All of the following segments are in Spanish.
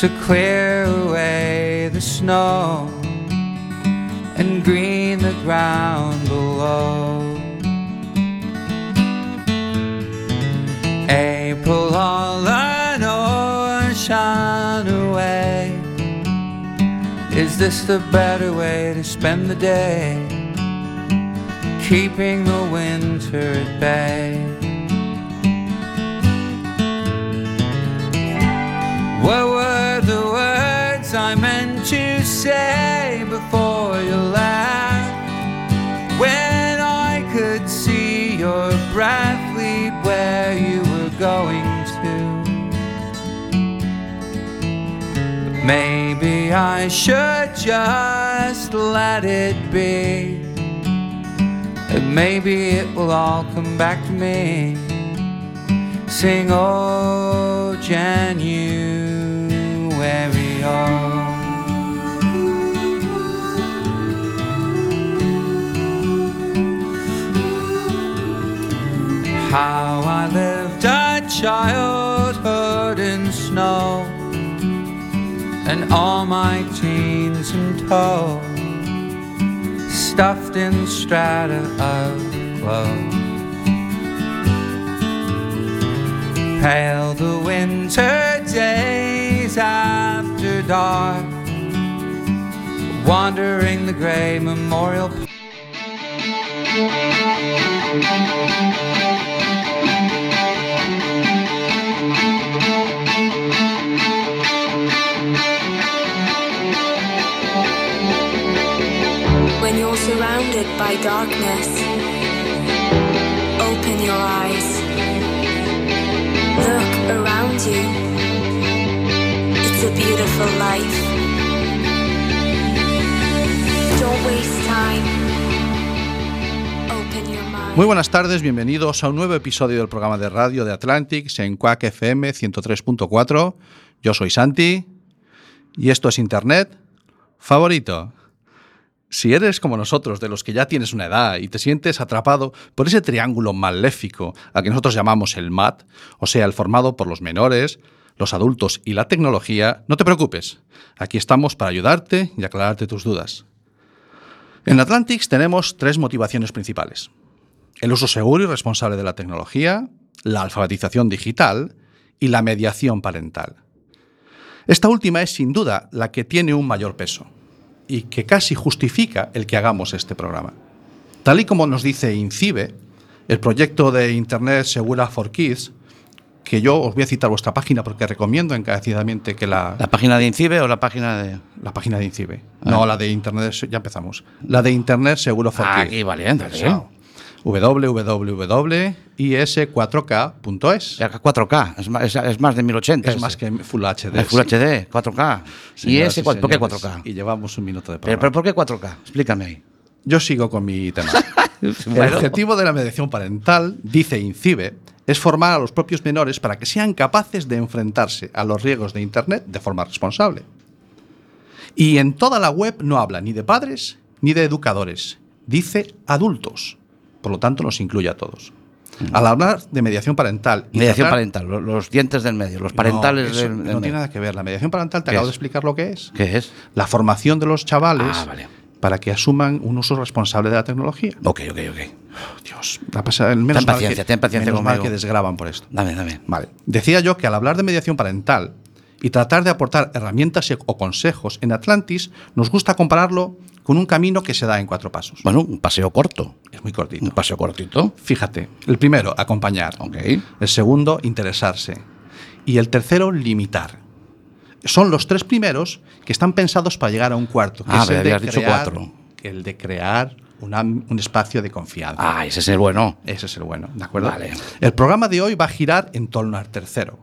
to clear away the snow and green the ground below. April all an ocean away. Is this the better way to spend the day? Keeping the winter at bay. The words I meant to say before you left? When I could see your breath lead where you were going to. But maybe I should just let it be. And maybe it will all come back to me. Sing, oh, How I lived a childhood in snow and all my teens in tow, stuffed in strata of clothes. Pale dark, wandering the gray memorial. When you're surrounded by darkness, Muy buenas tardes, bienvenidos a un nuevo episodio del programa de radio de Atlantics en Quack FM 103.4. Yo soy Santi y esto es Internet favorito. Si eres como nosotros, de los que ya tienes una edad y te sientes atrapado por ese triángulo maléfico al que nosotros llamamos el MAT, o sea, el formado por los menores, los adultos y la tecnología, no te preocupes. Aquí estamos para ayudarte y aclararte tus dudas. En Atlantics tenemos tres motivaciones principales. El uso seguro y responsable de la tecnología, la alfabetización digital y la mediación parental. Esta última es sin duda la que tiene un mayor peso y que casi justifica el que hagamos este programa. Tal y como nos dice INCIBE, el proyecto de Internet Segura for Kids, que yo os voy a citar vuestra página porque recomiendo encarecidamente que la, ¿La página de Incibe o la página de.? la página de INCIBE, no la de Internet, ya empezamos, la de Internet Seguro for Ah, aquí valiente, sí. Pesado. www.is4k.es. Ya que 4K, es más, es, más de 1080. Es más que Full HD. Es Full sí. HD, 4K. ¿Y ese, por qué señores, 4K? Y llevamos un minuto de programa. pero ¿por qué 4K? Explícame ahí. Yo sigo con mi tema. El objetivo de la mediación parental, dice INCIBE, es formar a los propios menores para que sean capaces de enfrentarse a los riesgos de Internet de forma responsable. Y en toda la web no habla ni de padres ni de educadores, dice adultos. Por lo tanto, nos incluye a todos. Al hablar de mediación parental... y Mediación tratar- parental, lo- los, dientes del medio, los parentales no, eso del, del no medio. tiene nada que ver. La mediación parental, te ¿Qué acabo es? de explicar lo que es. ¿Qué es? La formación de los chavales Ah, vale. Para que asuman un uso responsable de la tecnología. Ok, ok, ok. Dios, la pasa- menos Ten mal paciencia, que, ten paciencia menos mal que desgraban por esto. Dame, dame. Vale. Decía yo que al hablar de mediación parental y tratar de aportar herramientas o consejos en Atlantis, nos gusta compararlo con un camino que se da en cuatro pasos. Bueno, un paseo corto. Es muy cortito. Un paseo cortito. Fíjate, el primero, acompañar. Ok. El segundo, interesarse. Y el tercero, limitar. Son los tres primeros que están pensados para llegar a un cuarto. Que Ah, es el de habías dicho crear- cuatro. El de crear una- un espacio de confianza. Ah, ese es el bueno. Ese es el bueno, ¿de acuerdo? Vale. El programa de hoy va a girar en torno al tercero,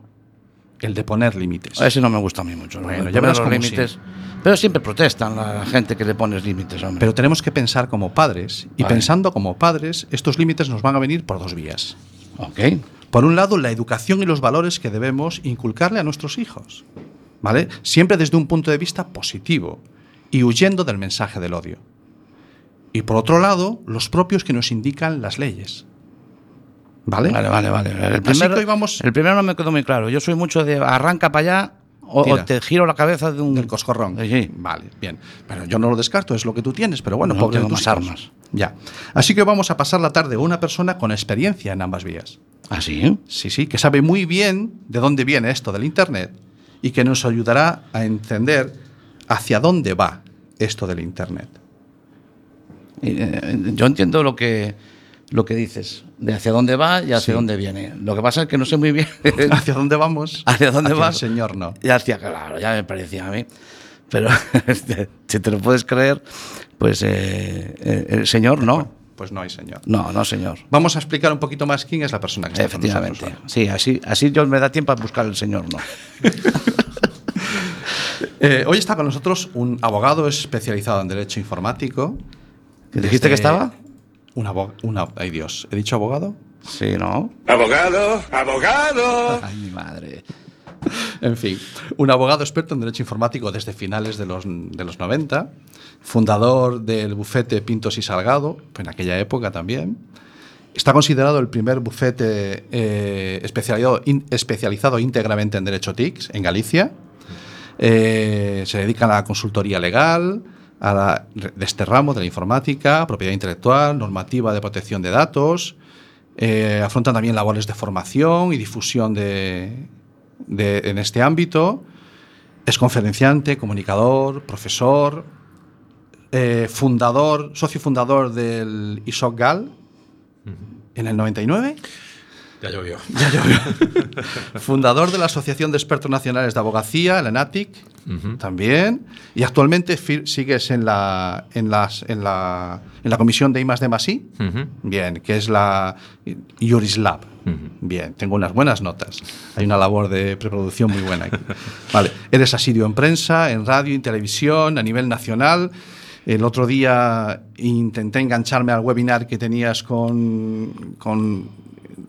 el de poner límites. Ese no me gusta a mí mucho. ¿no? Bueno, ya verás los límites. Pero siempre protestan la gente que le pones límites, hombre. Pero tenemos que pensar como padres, y Vale. pensando como padres, estos límites nos van a venir por dos vías. ok. Por un lado, la educación y los valores que debemos inculcarle a nuestros hijos, ¿vale? Siempre desde un punto de vista positivo y huyendo del mensaje del odio. Y por otro lado, los propios que nos indican las leyes. ¿Vale? Vale, vale, vale. El primero, el primero no me quedó muy claro. Yo soy mucho de arranca para allá o, te giro la cabeza de un. Del coscorrón. Sí. Vale, bien. Pero yo no lo descarto, es lo que tú tienes, pero bueno, No pobre tengo más armas. Ya. Así que vamos a pasar la tarde una persona con experiencia en ambas vías. ¿Ah, sí? Sí, sí, que sabe muy bien de dónde viene esto del Internet y que nos ayudará a entender hacia dónde va esto del Internet. Eh, Yo entiendo lo que, lo que dices, de hacia dónde va y hacia Sí. dónde viene. Lo que pasa es que no sé muy bien ¿Hacia dónde vamos? hacia dónde Hacia va. el Señor, no. Y hacia, claro, ya me parecía a mí. Pero si te lo puedes creer, pues eh, eh, el señor no. Pues no hay Señor. No, no, señor. Vamos a explicar un poquito más quién es la persona que está con Efectivamente. nosotros. Sí, así, así yo me da tiempo a buscar el señor, no. Eh, hoy está con nosotros un abogado especializado en Derecho Informático. ¿Dijiste que estaba? Un abogado. Ay, Dios. ¿He dicho abogado? Sí, ¿no? Abogado, abogado. Ay, mi madre. En fin, un abogado experto en derecho informático desde finales de los, de los 90, fundador del bufete Pintos y Salgado, en aquella época también. Está considerado el primer bufete eh, especializado, in- especializado íntegramente en derecho TICS en Galicia. Eh, se dedica a la consultoría legal, a la, de este ramo de la informática, propiedad intelectual, normativa de protección de datos. Eh, afrontan también labores de formación y difusión de, de- en este ámbito. Es conferenciante, comunicador, profesor, eh, fundador, socio fundador del ISOC GAL en el 99. Ya llovió. Fundador de la Asociación de Expertos Nacionales de Abogacía, la ENATIC, también. Y actualmente sigues en la, en, las, en, la, en la comisión de I D I. Ujú. Bien, que es la Jurislab. Bien, tengo unas buenas notas. Hay una labor de preproducción muy buena aquí. Vale, eres asiduo en prensa, en radio, en televisión, a nivel nacional. El otro día intenté engancharme al webinar que tenías con, con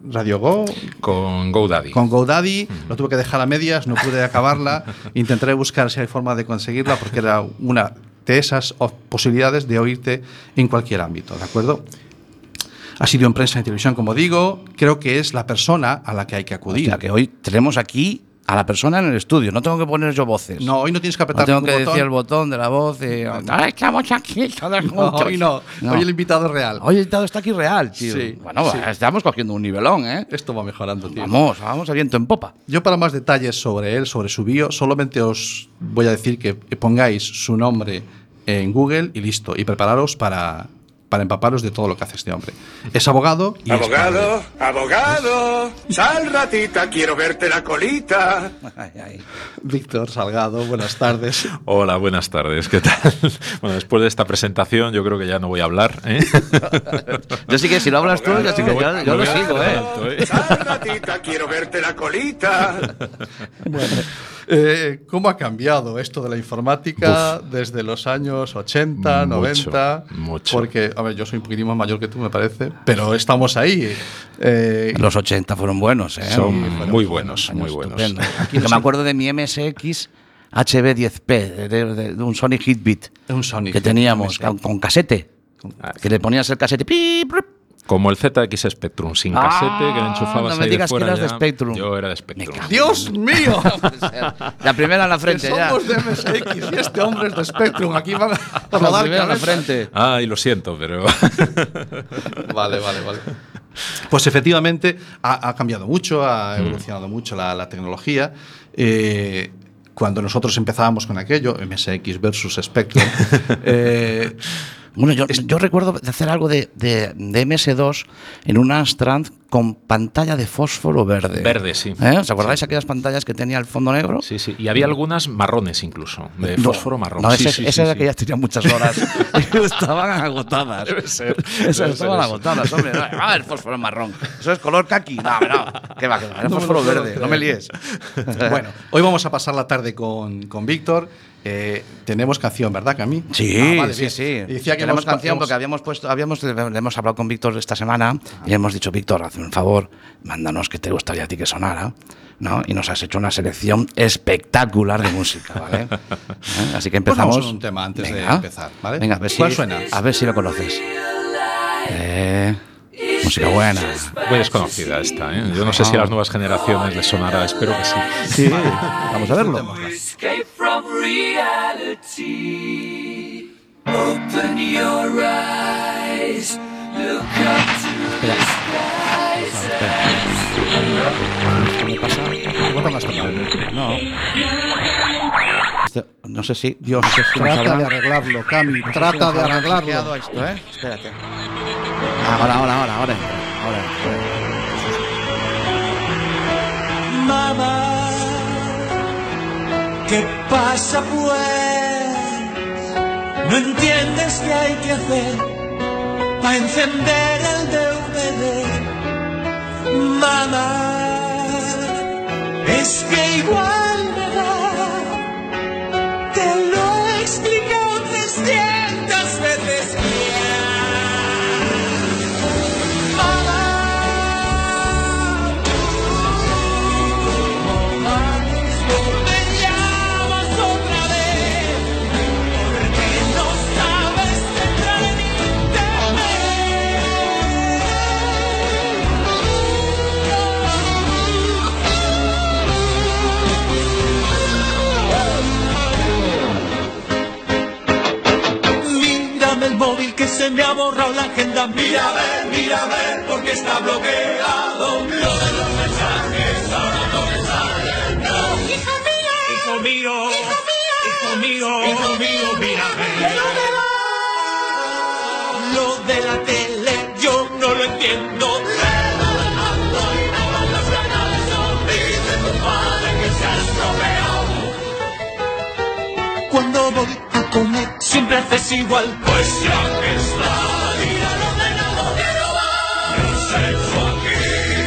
Radio Go, Con GoDaddy. con GoDaddy. Lo tuve que dejar a medias, no pude acabarla. Intentaré buscar si hay forma de conseguirla porque era una de esas posibilidades de oírte en cualquier ámbito, ¿de acuerdo? Ha sido en prensa y televisión, como digo. Creo que es la persona a la que hay que acudir. Hostia, que hoy tenemos aquí a la persona en el estudio. No tengo que poner yo voces. No, hoy no tienes que No apretar tengo ningún que botón. decir el botón de la voz. De, "Ah, estamos aquí todos No, juntos". hoy no. No. Hoy el invitado es real. Hoy el invitado está aquí real, tío. Sí, bueno, sí. estamos cogiendo un nivelón, ¿eh? Esto va mejorando, tío. Vamos, vamos a viento en popa. Yo para más detalles sobre él, sobre su bio, solamente os voy a decir que pongáis su nombre en Google y listo. Y prepararos para, para empaparos de todo lo que hace este hombre. Es abogado y es Abogado, abogado. Sal ratita, quiero verte la colita. Ay, ay. padre. Víctor Salgado, buenas tardes. Hola, buenas tardes. ¿Qué tal? Bueno, después de esta presentación, yo creo que ya no voy a hablar. ¿eh? Yo sí que si lo hablas tú, yo sí que yo, yo lo sigo, ¿eh? ¿eh? Sal ratita, quiero verte la colita. Eh, ¿Cómo ha cambiado esto de la informática desde los años 80, Mucho, 90? mucho. Porque, a ver, yo soy un poquitín más mayor que tú, me parece, pero estamos ahí. Eh, Los 80 fueron buenos, ¿eh? Son fueron muy buenos buenos, muy buenos. Estupendo. Aquí que me acuerdo de mi MSX HB10P, de, de- de un Sony Hitbit Un Sony que teníamos con, con casete. Ah, Que le ponías el casete. pi, prup. Como el ZX Spectrum, sin Ah, casete, que le enchufabas no me ahí digas de fuera que eras de. Spectrum. Yo era de Spectrum. ¡Dios mío! La primera en la frente ya. somos de MSX y este hombre es de Spectrum. Aquí van a La rodar primera en la frente. Ay, lo siento, pero. Vale, vale, vale. Pues efectivamente ha, ha cambiado mucho, ha evolucionado mucho la, la tecnología. Eh, cuando nosotros empezábamos con aquello, MSX versus Spectrum, eh, Bueno, yo, yo recuerdo de hacer algo de, de, de MS2 en un Amstrad con pantalla de fósforo verde. Verde, sí. ¿Eh? ¿Os acordáis aquellas pantallas que tenía el fondo negro? Sí, sí. Y había algunas marrones incluso, de No, fósforo marrón. No, Sí, esa, sí, esa sí, era sí. que ya tenía muchas horas. estaban agotadas. Debe ser, Esas debe estaban ser agotadas, hombre. Ah, el fósforo marrón. Eso es color kaki. No, no. ¿Qué va, qué va? El fósforo verde. No me líes. bueno, hoy vamos a pasar la tarde con, con Víctor. Eh, tenemos canción, ¿verdad, Cami? Sí, Ah, vale, sí, sí. Y decía que Tenemos hemos- canción hemos- porque habíamos puesto, habíamos, le hemos hablado con Víctor esta semana y hemos dicho, Víctor, hazme un favor, mándanos que te gustaría a ti que sonara. ¿no? Y nos has hecho una selección espectacular de música, ¿vale? ¿Eh? Así que Pues empezamos. vamos con un tema antes de Venga. empezar, ¿vale? Venga, a ver si, ¿Cuál suena? A ver si lo conoces. Eh, Música buena. Muy desconocida esta, ¿eh? Yo no sé si a las nuevas generaciones les sonará, espero que sí. Sí, vamos a verlo. Escape from reality. Open your eyes. Look up to the skies. ¿Qué me pasa? ¿Cómo tomas esta parte? No. No sé si. Dios, no sé si trata de arreglarlo, Cami, trata de arreglarlo. esto, ¿eh? Espérate. Ahora, ahora, ahora, ahora. Ahora. Mamá, ¿qué pasa pues? No entiendes qué hay que hacer para encender el DVD. Mamá, es que igual que se me ha borrado la agenda. Mira a ver, mira a ver porque está bloqueado. Lo de los mensajes ahora no me salen. No. Hijo mío, hijo mío, hijo mío, hijo mío, mira a ver. Lo de la tele yo no lo entiendo. Cuando voy a comer siempre haces igual. Pues ya que está, mira el ordenador que no va. El sexo aquí,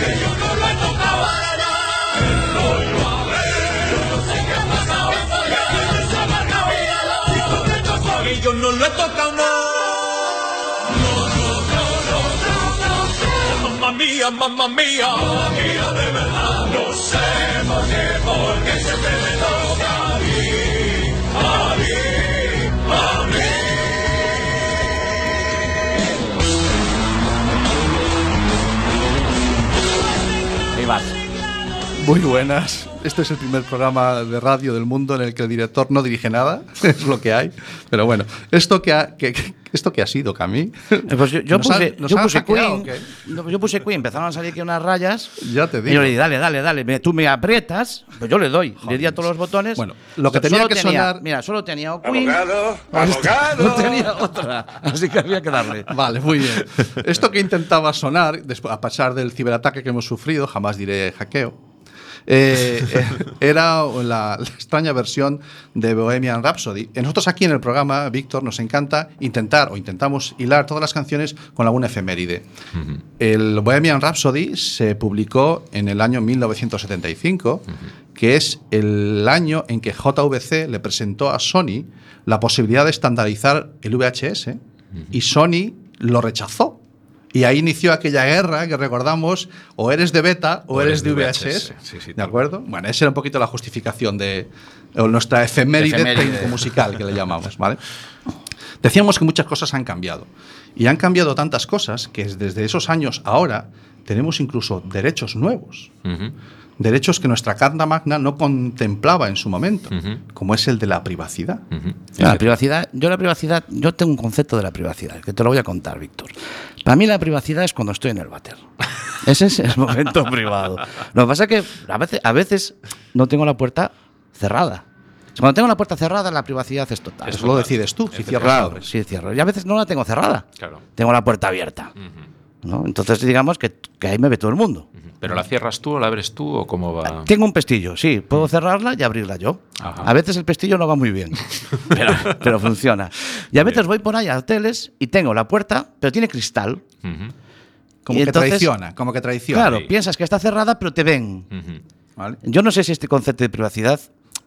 que yo no lo he tocado para nada. El rollo a ver, no sé qué ha pasado. Esto ya se ha marcado y ya lo digo que esto es aquí, yo no lo he tocado, no. No, no, no, no, no, no sé. Mamma mía, mamma mía, mamma mía, de verdad. No sé por qué, porque siempre me toca a mí, Muy buenas. Este es el primer programa de radio del mundo en el que el director no dirige nada. Es lo que hay. Pero bueno, esto que ha, que, que- esto que ha sido, Cami. Eh, Pues yo, yo ¿Nos puse, han- nos yo puse hackeado Queen. no, yo puse Queen, empezaron a salir aquí unas rayas. Ya te Y yo digo. le di, dale, dale, dale. me- Tú me aprietas, pues yo le doy. le di a todos los botones. Bueno, lo que tenía Solo que sonar- Mira, solo tenía o Queen. Abogado, No abogado. tenía otra. Así que había que darle. Vale, muy bien. Esto que intentaba sonar, después, a pesar del ciberataque que hemos sufrido, jamás diré hackeo, eh, eh, era la, la extraña versión de Bohemian Rhapsody. Eh, Nosotros aquí en el programa, Víctor, nos encanta intentar o intentamos hilar todas las canciones con alguna efeméride. El Bohemian Rhapsody se publicó en el año 1975, que es el año en que JVC le presentó a Sony la posibilidad de estandarizar el VHS y Sony lo rechazó. Y ahí inició aquella guerra que recordamos, o eres de beta o, eres de VHS. Sí, sí, ¿De acuerdo? Bueno, esa era un poquito la justificación de o nuestra efeméride, Efeméride. técnico musical que le llamamos, ¿vale? Decíamos que muchas cosas han cambiado. Y han cambiado tantas cosas que desde esos años ahora tenemos incluso derechos nuevos. Ujú. Derechos que nuestra Carta Magna no contemplaba en su momento, como es el de la privacidad. La privacidad, yo la privacidad, yo tengo un concepto de la privacidad, que te lo voy a contar, Víctor. Para mí la privacidad es cuando estoy en el váter. Ese es el momento privado. Lo que pasa es que a veces, a veces no tengo la puerta cerrada. Cuando tengo la puerta cerrada, la privacidad es total. Eso lo decides tú, si cierras Claro, sí, cierro. Y a veces no la tengo cerrada. Claro. Tengo la puerta abierta. ¿No? Entonces, digamos que, que ahí me ve todo el mundo. ¿Pero la cierras tú o la abres tú o cómo va? Tengo un pestillo, sí. Puedo cerrarla y abrirla yo. Ajá. A veces el pestillo no va muy bien, pero, pero funciona. Y a veces voy por ahí a hoteles y tengo la puerta, pero tiene cristal. Como Y que entonces- traiciona, como que traiciona. Claro, Sí. piensas que está cerrada, pero te ven. Yo no sé si este concepto de privacidad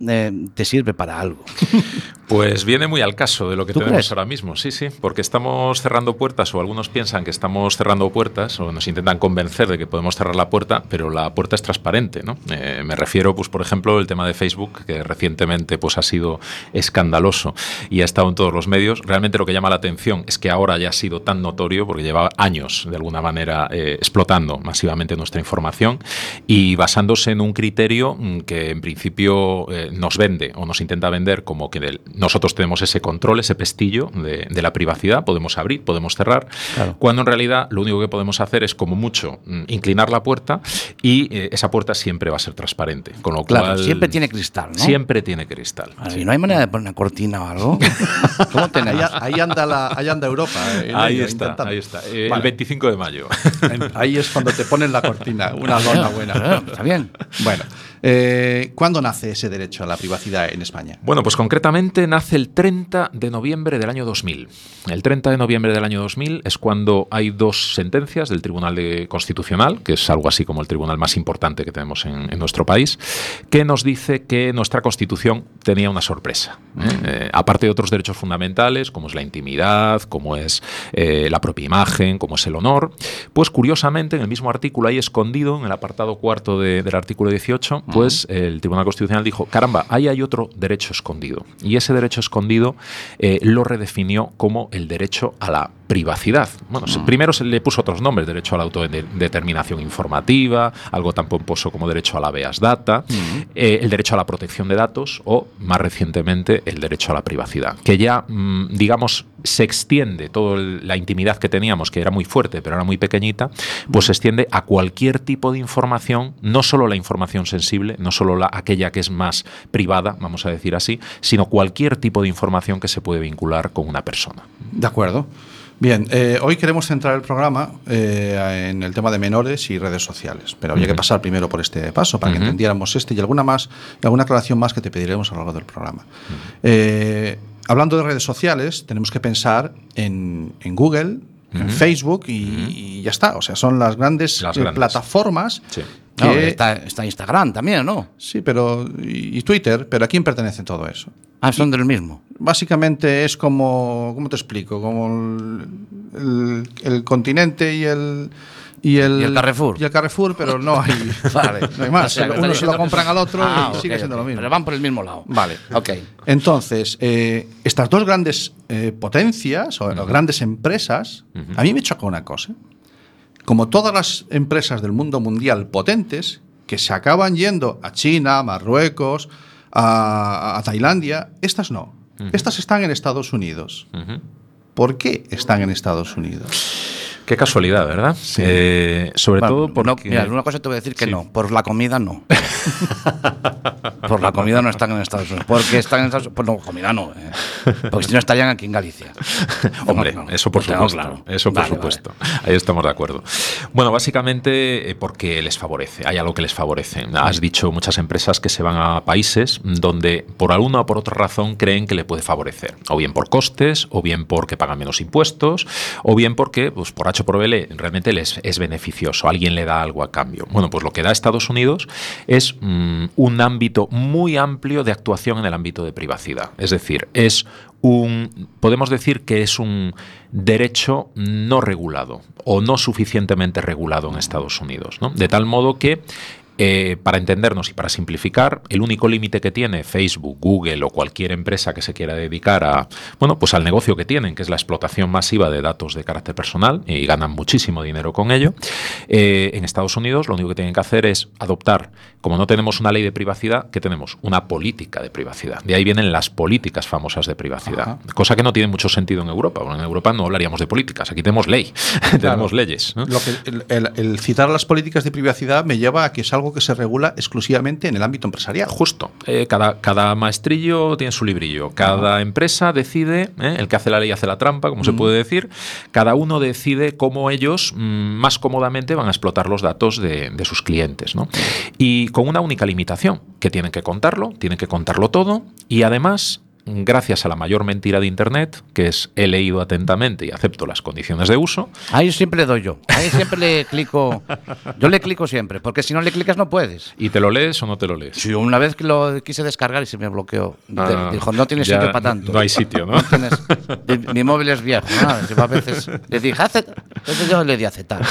eh, te sirve para algo. Pues viene muy al caso de lo que ¿Tú tenemos crees? ahora mismo, sí, sí, porque estamos cerrando puertas o algunos piensan que estamos cerrando puertas o nos intentan convencer de que podemos cerrar la puerta, pero la puerta es transparente, ¿no? Eh, me refiero, pues, por ejemplo, el tema de Facebook, que recientemente pues, ha sido escandaloso y ha estado en todos los medios. Realmente lo que llama la atención es que ahora ya ha sido tan notorio porque lleva años, de alguna manera, eh, explotando masivamente nuestra información y basándose en un criterio mm, que en principio eh, nos vende o nos intenta vender como que del- nosotros tenemos ese control, ese pestillo de, de la privacidad, podemos abrir, podemos cerrar, Claro. cuando en realidad lo único que podemos hacer es como mucho mm, inclinar la puerta y eh, esa puerta siempre va a ser transparente, con lo Claro, cual siempre tiene cristal, ¿no? siempre tiene cristal. Claro, ¿Y no hay manera de poner una cortina o algo? ¿Cómo Ahí, ahí anda la, ahí anda Europa. eh, Ahí ello, está, ahí está. Eh, Vale. El 25 de mayo. Ahí es cuando te ponen la cortina, una lona buena. Claro, Está bien. Bueno, eh, ¿cuándo nace ese derecho a la privacidad en España? Bueno, pues concretamente nace el 30 de noviembre del año 2000. El 30 de noviembre del año 2000 es cuando hay dos sentencias del Tribunal de Constitucional, que es algo así como el tribunal más importante que tenemos en, en nuestro país, que nos dice que nuestra Constitución tenía una sorpresa. ¿eh? Eh, aparte de otros derechos fundamentales, como es la intimidad, como es eh, la propia imagen, como es el honor, pues curiosamente en el mismo artículo ahí escondido, en el apartado cuarto de- del artículo 18, pues el Tribunal Constitucional dijo, caramba, ahí hay otro derecho escondido. Y ese derecho escondido eh, lo redefinió como el derecho a la privacidad. Bueno, se- primero se le puso otros nombres, derecho a la autodeterminación informativa, algo tan pomposo como derecho a la veas data, eh, el derecho a la protección de datos o, más recientemente, el derecho a la privacidad, que ya, mm, digamos, se extiende toda la intimidad que teníamos, que era muy fuerte, pero era muy pequeñita, pues se extiende a cualquier tipo de información, no solo la información sensible, no solo la, aquella que es más privada, vamos a decir así, sino cualquier tipo de información que se puede vincular con una persona. De acuerdo. Bien, eh, hoy queremos centrar el programa eh, en el tema de menores y redes sociales, pero había que pasar primero por este paso para que entendiéramos este y alguna más, y alguna aclaración más que te pediremos a lo largo del programa. Eh, hablando de redes sociales, tenemos que pensar en, en Google, en Facebook y, y ya está. O sea, son las grandes, Las eh, grandes. plataformas Sí. No, está, está Instagram también, ¿no? Sí, pero. Y, y Twitter, pero ¿a quién pertenece todo eso? Ah, son del mismo. Básicamente es como. ¿Cómo te explico? Como el, el- el continente y el. Y el, Y el Carrefour. Y el Carrefour, pero no hay, Vale. no hay más. O sea, que Uno se lo compran al otro Ah, y ok, sigue siendo lo mismo. Pero van por el mismo lado. Vale. Ok. Entonces, eh, estas dos grandes eh, potencias o grandes empresas, a mí me choca una cosa. Como todas las empresas del mundo mundial potentes, que se acaban yendo a China, a Marruecos, a, a Tailandia, estas no. Estas están en Estados Unidos. ¿Por qué están en Estados Unidos? Qué casualidad, ¿verdad? Eh, sobre Bueno, todo no, porque... mira, una cosa te voy a decir que Sí. no. Por la comida no. por la comida no están en Estados Unidos. Porque están en Estados Unidos. Por la comida no. eh. Porque si no estarían aquí en Galicia. Hombre, No, no, eso por supuesto. claro. Eso por Vale, supuesto. Ahí estamos de acuerdo. Bueno, básicamente eh, porque les favorece. Hay algo que les favorece. Has dicho muchas empresas que se van a países donde por alguna o por otra razón creen que le puede favorecer. O bien por costes, o bien porque pagan menos impuestos, o bien porque, pues por H o por B, le- realmente les es beneficioso. Alguien le da algo a cambio. Bueno, pues lo que da Estados Unidos es mm, un ámbito muy amplio de actuación en el ámbito de privacidad. Es decir, es un, podemos decir que es un derecho no regulado o no suficientemente regulado en Estados Unidos. De tal modo que, eh, para entendernos y para simplificar, el único límite que tiene Facebook, Google o cualquier empresa que se quiera dedicar a, bueno, pues al negocio que tienen, que es la explotación masiva de datos de carácter personal y ganan muchísimo dinero con ello, eh, en Estados Unidos lo único que tienen que hacer es adoptar, como no tenemos una ley de privacidad, que tenemos una política de privacidad. De ahí vienen las políticas famosas de privacidad, cosa que no tiene mucho sentido en Europa. Bueno, en Europa no hablaríamos de políticas, aquí tenemos ley, tenemos leyes. ¿no? Lo que, el, el- el citar las políticas de privacidad me lleva a que es algo que se regula exclusivamente en el ámbito empresarial. Justo. Eh, cada, cada maestrillo tiene su librillo. Cada empresa decide, ¿eh? el que hace la ley hace la trampa, como se puede decir. Cada uno decide cómo ellos mm, más cómodamente van a explotar los datos de, de sus clientes. ¿no? Y con una única limitación, que tienen que contarlo, tienen que contarlo todo y además gracias a la mayor mentira de Internet, que es he leído atentamente y acepto las condiciones de uso. Ahí siempre doy yo. Ahí siempre le clico. Yo le clico siempre, porque si no le clicas no puedes. ¿Y te lo lees o no te lo lees? Sí, una vez que lo quise descargar y se me bloqueó. Ah, Dijo, no tienes sitio para tanto. no hay sitio, ¿no? tienes- mi- móvil es viejo. a veces le dije. Entonces yo le di aceptar.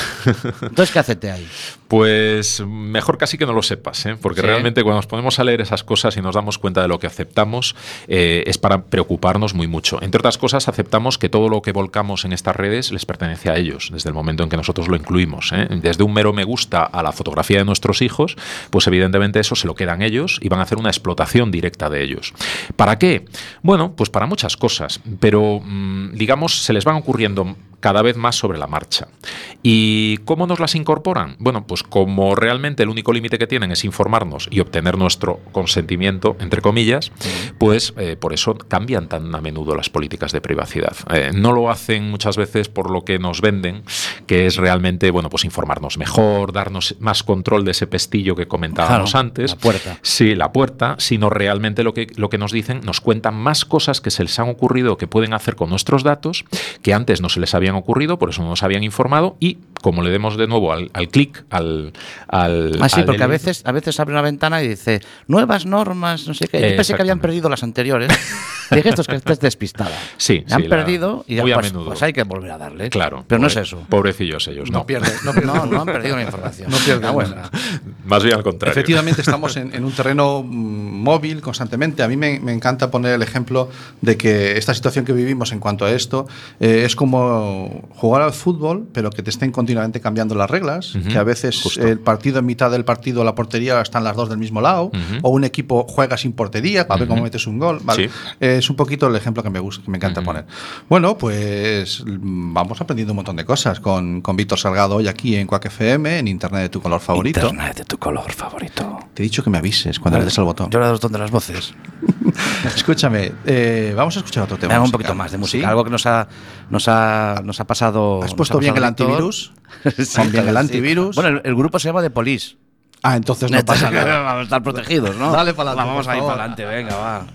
Entonces, ¿qué acepté ahí? Pues mejor casi que no lo sepas, ¿eh? porque Sí. realmente cuando nos ponemos a leer esas cosas y nos damos cuenta de lo que aceptamos, eh, es para preocuparnos muy mucho. Entre otras cosas, aceptamos que todo lo que volcamos en estas redes les pertenece a ellos, desde el momento en que nosotros lo incluimos. ¿eh? Desde un mero me gusta a la fotografía de nuestros hijos, pues evidentemente eso se lo quedan ellos y van a hacer una explotación directa de ellos. ¿Para qué? Bueno, pues para muchas cosas, pero mm, digamos, se les van ocurriendo cada vez más sobre la marcha. ¿Y cómo nos las incorporan? Bueno, pues como realmente el único límite que tienen es informarnos y obtener nuestro consentimiento, entre comillas, pues eh, por eso cambian tan a menudo las políticas de privacidad. Eh, no lo hacen muchas veces por lo que nos venden, que es realmente, bueno, pues informarnos mejor, darnos más control de ese pestillo que comentábamos Claro, antes. la puerta. Sí, la puerta, sino realmente lo que, lo que nos dicen, nos cuentan más cosas que se les han ocurrido que pueden hacer con nuestros datos, que antes no se les habían ocurrido, por eso no nos habían informado, y como le demos de nuevo al, al clic, al, al. Ah, sí, al porque a veces, a veces abre una ventana y dice, nuevas normas, no sé qué. Yo pensé que habían perdido las anteriores. Dije, esto es que estés despistada. Sí, Me han sí, la- perdido y ya, muy a pues, menudo. pues hay que volver a darle. Claro. Pero no es eso. Pobrecillos ellos, no. No pierdes, no pierdes. No, no han perdido la información. No pierdes Ah, bueno. Más bien al contrario. Efectivamente, estamos en, en un terreno mm, móvil constantemente. A mí me, me encanta poner el ejemplo de que esta situación que vivimos en cuanto a esto eh, es como jugar al fútbol, pero que te estén continuamente cambiando las reglas, Ujú, que a veces justo. el partido en mitad del partido, la portería están las dos del mismo lado, Ujú. o un equipo juega sin portería para ver cómo metes un gol. ¿vale? Sí. Es un poquito el ejemplo que me gusta, que me encanta poner. Bueno, pues vamos aprendiendo un montón de cosas con, con Víctor Salgado hoy aquí en Quack FM, en Internet de tu color favorito. Internet de tu color favorito. Te he dicho que me avises cuando le des al botón. Yo el botón de las voces. Escúchame, eh, vamos a escuchar otro tema. Un poquito más de música. ¿Sí? Algo que nos ha, nos ha, nos ha pasado. ¿Has puesto ha bien el antivirus? Sí, ¿Con bien el sí. antivirus? Bueno, el, el grupo se llama The Police. Ah, entonces no pasa nada. Vamos a estar protegidos, ¿no? Dale pa'lante, Va, Vamos a ir para adelante, venga, va.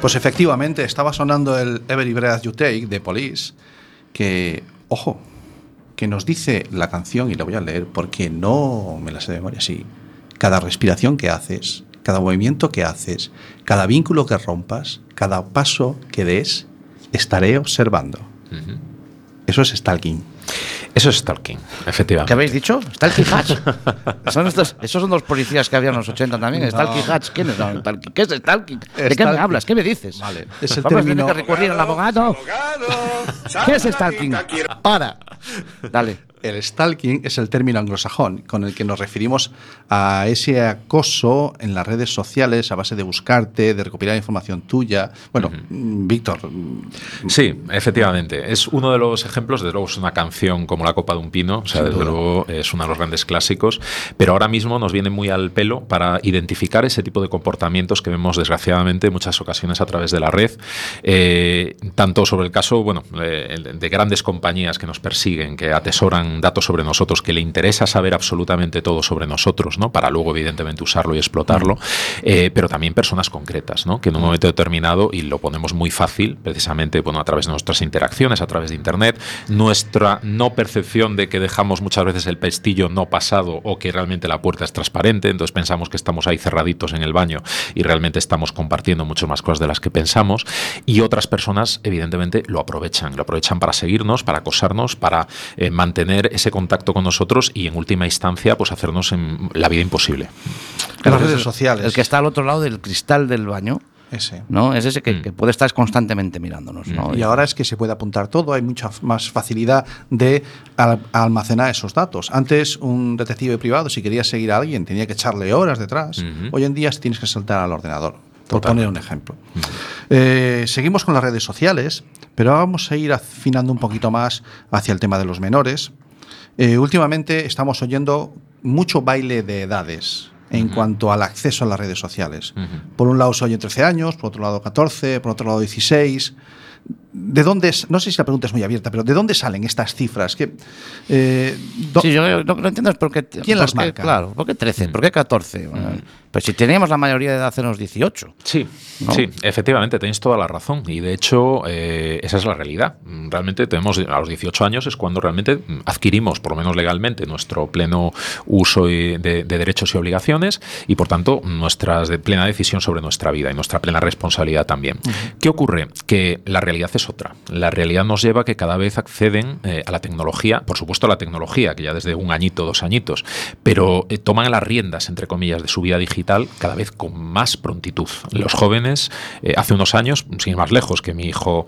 Pues efectivamente, estaba sonando el Every Breath You Take de Police, que, ojo, que nos dice la canción, y la voy a leer porque no me la sé de memoria, sí. Cada respiración que haces, cada movimiento que haces, cada vínculo que rompas, cada paso que des, estaré observando. Eso es stalking. Eso es stalking, ¿Qué efectivamente. habéis dicho? Stalking Hatch. son estos, esos son los policías que había en los 80 también. Stalking Hatch. ¿Quién es Stalking? ¿Qué es Stalking? ¿De qué me hablas? ¿Qué me dices? Vale. Es el Vamos a tener término- que recurrir al abogado. Abogado, ¿Qué es Stalking? Para. Dale. El stalking es el término anglosajón con el que nos referimos a ese acoso en las redes sociales a base de buscarte, de recopilar información tuya. Bueno, mm, Víctor, Sí, efectivamente. Es uno de los ejemplos, desde luego es una canción como La Copa de un Pino, o sea, desde luego es uno de los grandes clásicos, pero ahora mismo nos viene muy al pelo para identificar ese tipo de comportamientos que vemos desgraciadamente en muchas ocasiones a través de la red, eh, tanto sobre el caso, bueno, eh, de grandes compañías que nos persiguen, que atesoran datos sobre nosotros, que le interesa saber absolutamente todo sobre nosotros, ¿no? Para luego, evidentemente, usarlo y explotarlo, eh, pero también personas concretas, ¿no? Que en un momento determinado, y lo ponemos muy fácil, precisamente, bueno, a través de nuestras interacciones, a través de Internet, nuestra no percepción de que dejamos muchas veces el pestillo no pasado o que realmente la puerta es transparente, entonces pensamos que estamos ahí cerraditos en el baño y realmente estamos compartiendo mucho más cosas de las que pensamos, y otras personas, evidentemente, lo aprovechan, lo aprovechan para seguirnos, para acosarnos, para eh, mantener ese contacto con nosotros y en última instancia, pues hacernos en la vida imposible. en las redes sociales. El que está al otro lado del cristal del baño, Ese. ¿no? Es ese que, Mm. que puede estar constantemente mirándonos, ¿no? Y ahora es que se puede apuntar todo, hay mucha más facilidad de al- almacenar esos datos. Antes, un detective privado, si quería seguir a alguien, tenía que echarle horas detrás. Hoy en día tienes que saltar al ordenador, por Totalmente. poner un ejemplo. Eh, seguimos con las redes sociales, pero vamos a ir afinando un poquito más hacia el tema de los menores. Eh, últimamente estamos oyendo mucho baile de edades en cuanto al acceso a las redes sociales. Por un lado se oyen 13 años, por otro lado 14, por otro lado 16. ¿De dónde es? No sé si la pregunta es muy abierta, pero ¿de dónde salen estas cifras? Que, eh, Sí, yo lo que no entiendo es por qué. ¿Quién las por qué, marca? Claro, ¿por qué 13? Mm. ¿Por qué 14? Bueno, Pues si teníamos la mayoría de edad en los 18. Sí, ¿no? sí, efectivamente, tenéis toda la razón. Y de hecho, eh, esa es la realidad. Mm, Realmente tenemos, a los 18 años es cuando realmente mm, adquirimos, por lo menos legalmente, nuestro pleno uso y de, de derechos y obligaciones y, por tanto, nuestra de plena decisión sobre nuestra vida y nuestra plena responsabilidad también. ¿Qué ocurre? Que la realidad es otra. La realidad nos lleva a que cada vez acceden eh, a la tecnología, por supuesto a la tecnología, que ya desde un añito, dos añitos, pero eh, toman las riendas, entre comillas, de su vida digital cada vez con más prontitud. Los jóvenes, eh, hace unos años, sin ir más lejos, que mi hijo,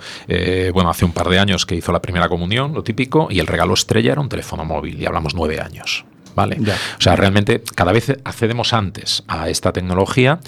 bueno, hace un par de años que hizo la primera comunión, lo típico, y el regalo estrella era un teléfono móvil, y hablamos nueve años. ¿Vale? Ya. O sea, realmente cada vez accedemos antes a esta tecnología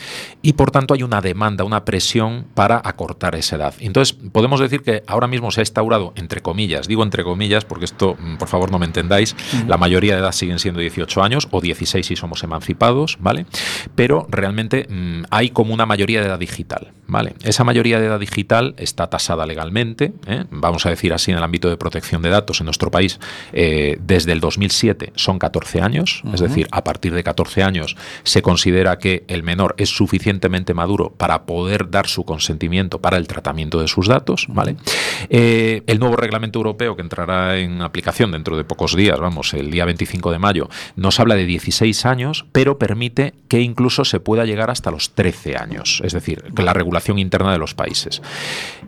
y por tanto hay una demanda, una presión para acortar esa edad. Entonces, podemos decir que ahora mismo se ha instaurado, entre comillas, digo entre comillas, porque esto, mm, por favor, no me entendáis, la mayoría de edad siguen siendo 18 años o 16 si somos emancipados, ¿vale? Pero realmente mm, hay como una mayoría de edad digital, ¿vale? Esa mayoría de edad digital está tasada legalmente, ¿eh? vamos a decir así, en el ámbito de protección de datos en nuestro país, eh, desde el 2007 son 14 años, es decir, a partir de 14 años se considera que el menor es suficientemente maduro para poder dar su consentimiento para el tratamiento de sus datos, ¿vale? Eh, el nuevo reglamento europeo que entrará en aplicación dentro de pocos días, vamos, el día 25 de mayo, nos habla de 16 años, pero permite que incluso se pueda llegar hasta los 13 años, es decir, la regulación interna de los países.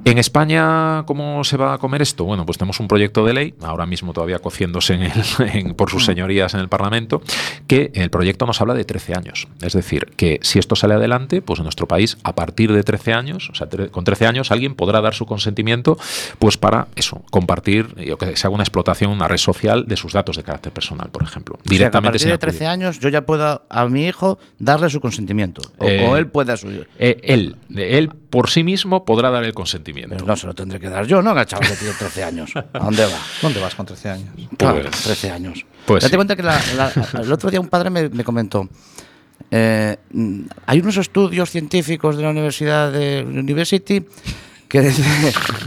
En España, ¿cómo se va a comer esto? Bueno, pues tenemos un proyecto de ley, ahora mismo todavía cociéndose en el- en- por sus señorías en el Parlamento, que el proyecto nos habla de 13 años. Es decir, que si esto sale adelante, pues en nuestro país, a partir de 13 años, o sea, con 13 años, alguien podrá dar su consentimiento pues para eso, compartir, eh, o que se haga una explotación, una red social de sus datos de carácter personal, por ejemplo. O sea, que Directamente a partir de 13 acudir. años yo ya puedo a mi hijo darle su consentimiento. O, Eh, o él puede a su. Eh, él, él por sí mismo podrá dar el consentimiento. Pero no se lo tendré que dar yo, ¿no? Al chaval que tiene 13 años. ¿A dónde va? ¿Dónde vas con 13 años? Claro, Pues- 13 años. pues Date sí. cuenta que la- la- el otro día un padre me, me comentó. eh, mm, hay unos estudios científicos de la Universidad de University que dice,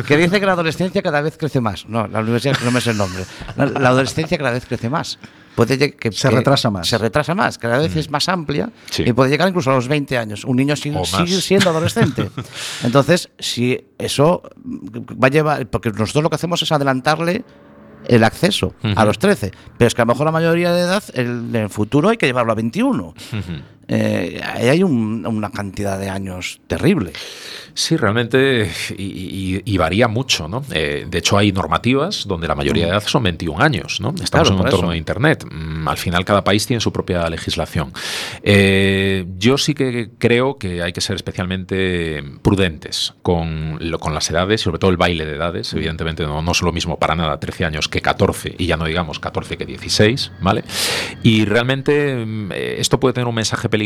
que dice que la adolescencia cada vez crece más. No, la universidad no me sé el nombre. La, la adolescencia cada vez crece más. Puede que, Se retrasa más. Se retrasa más, cada vez es más amplia Mm. Sí. y puede llegar incluso a los 20 años. Un niño sigue, siendo adolescente. Entonces, si eso va a llevar, porque nosotros lo que hacemos es adelantarle el acceso a los 13, pero es que a lo mejor la mayoría de edad, el- en el futuro hay que llevarlo a 21. Ujú. Eh, hay un- una cantidad de años terrible. Sí, realmente, y, y- y varía mucho, ¿no? Eh, de hecho, hay normativas donde la mayoría de edad son 21 años, ¿no? Estamos Claro, en un entorno eso. de Internet. Mm, Al final, cada país tiene su propia legislación. Eh, yo sí que creo que hay que ser especialmente prudentes con, lo- con las edades, sobre todo el baile de edades. Evidentemente, no, no es lo mismo para nada 13 años que 14, y ya no digamos 14 que 16, ¿vale? Y realmente mm, esto puede tener un mensaje peligroso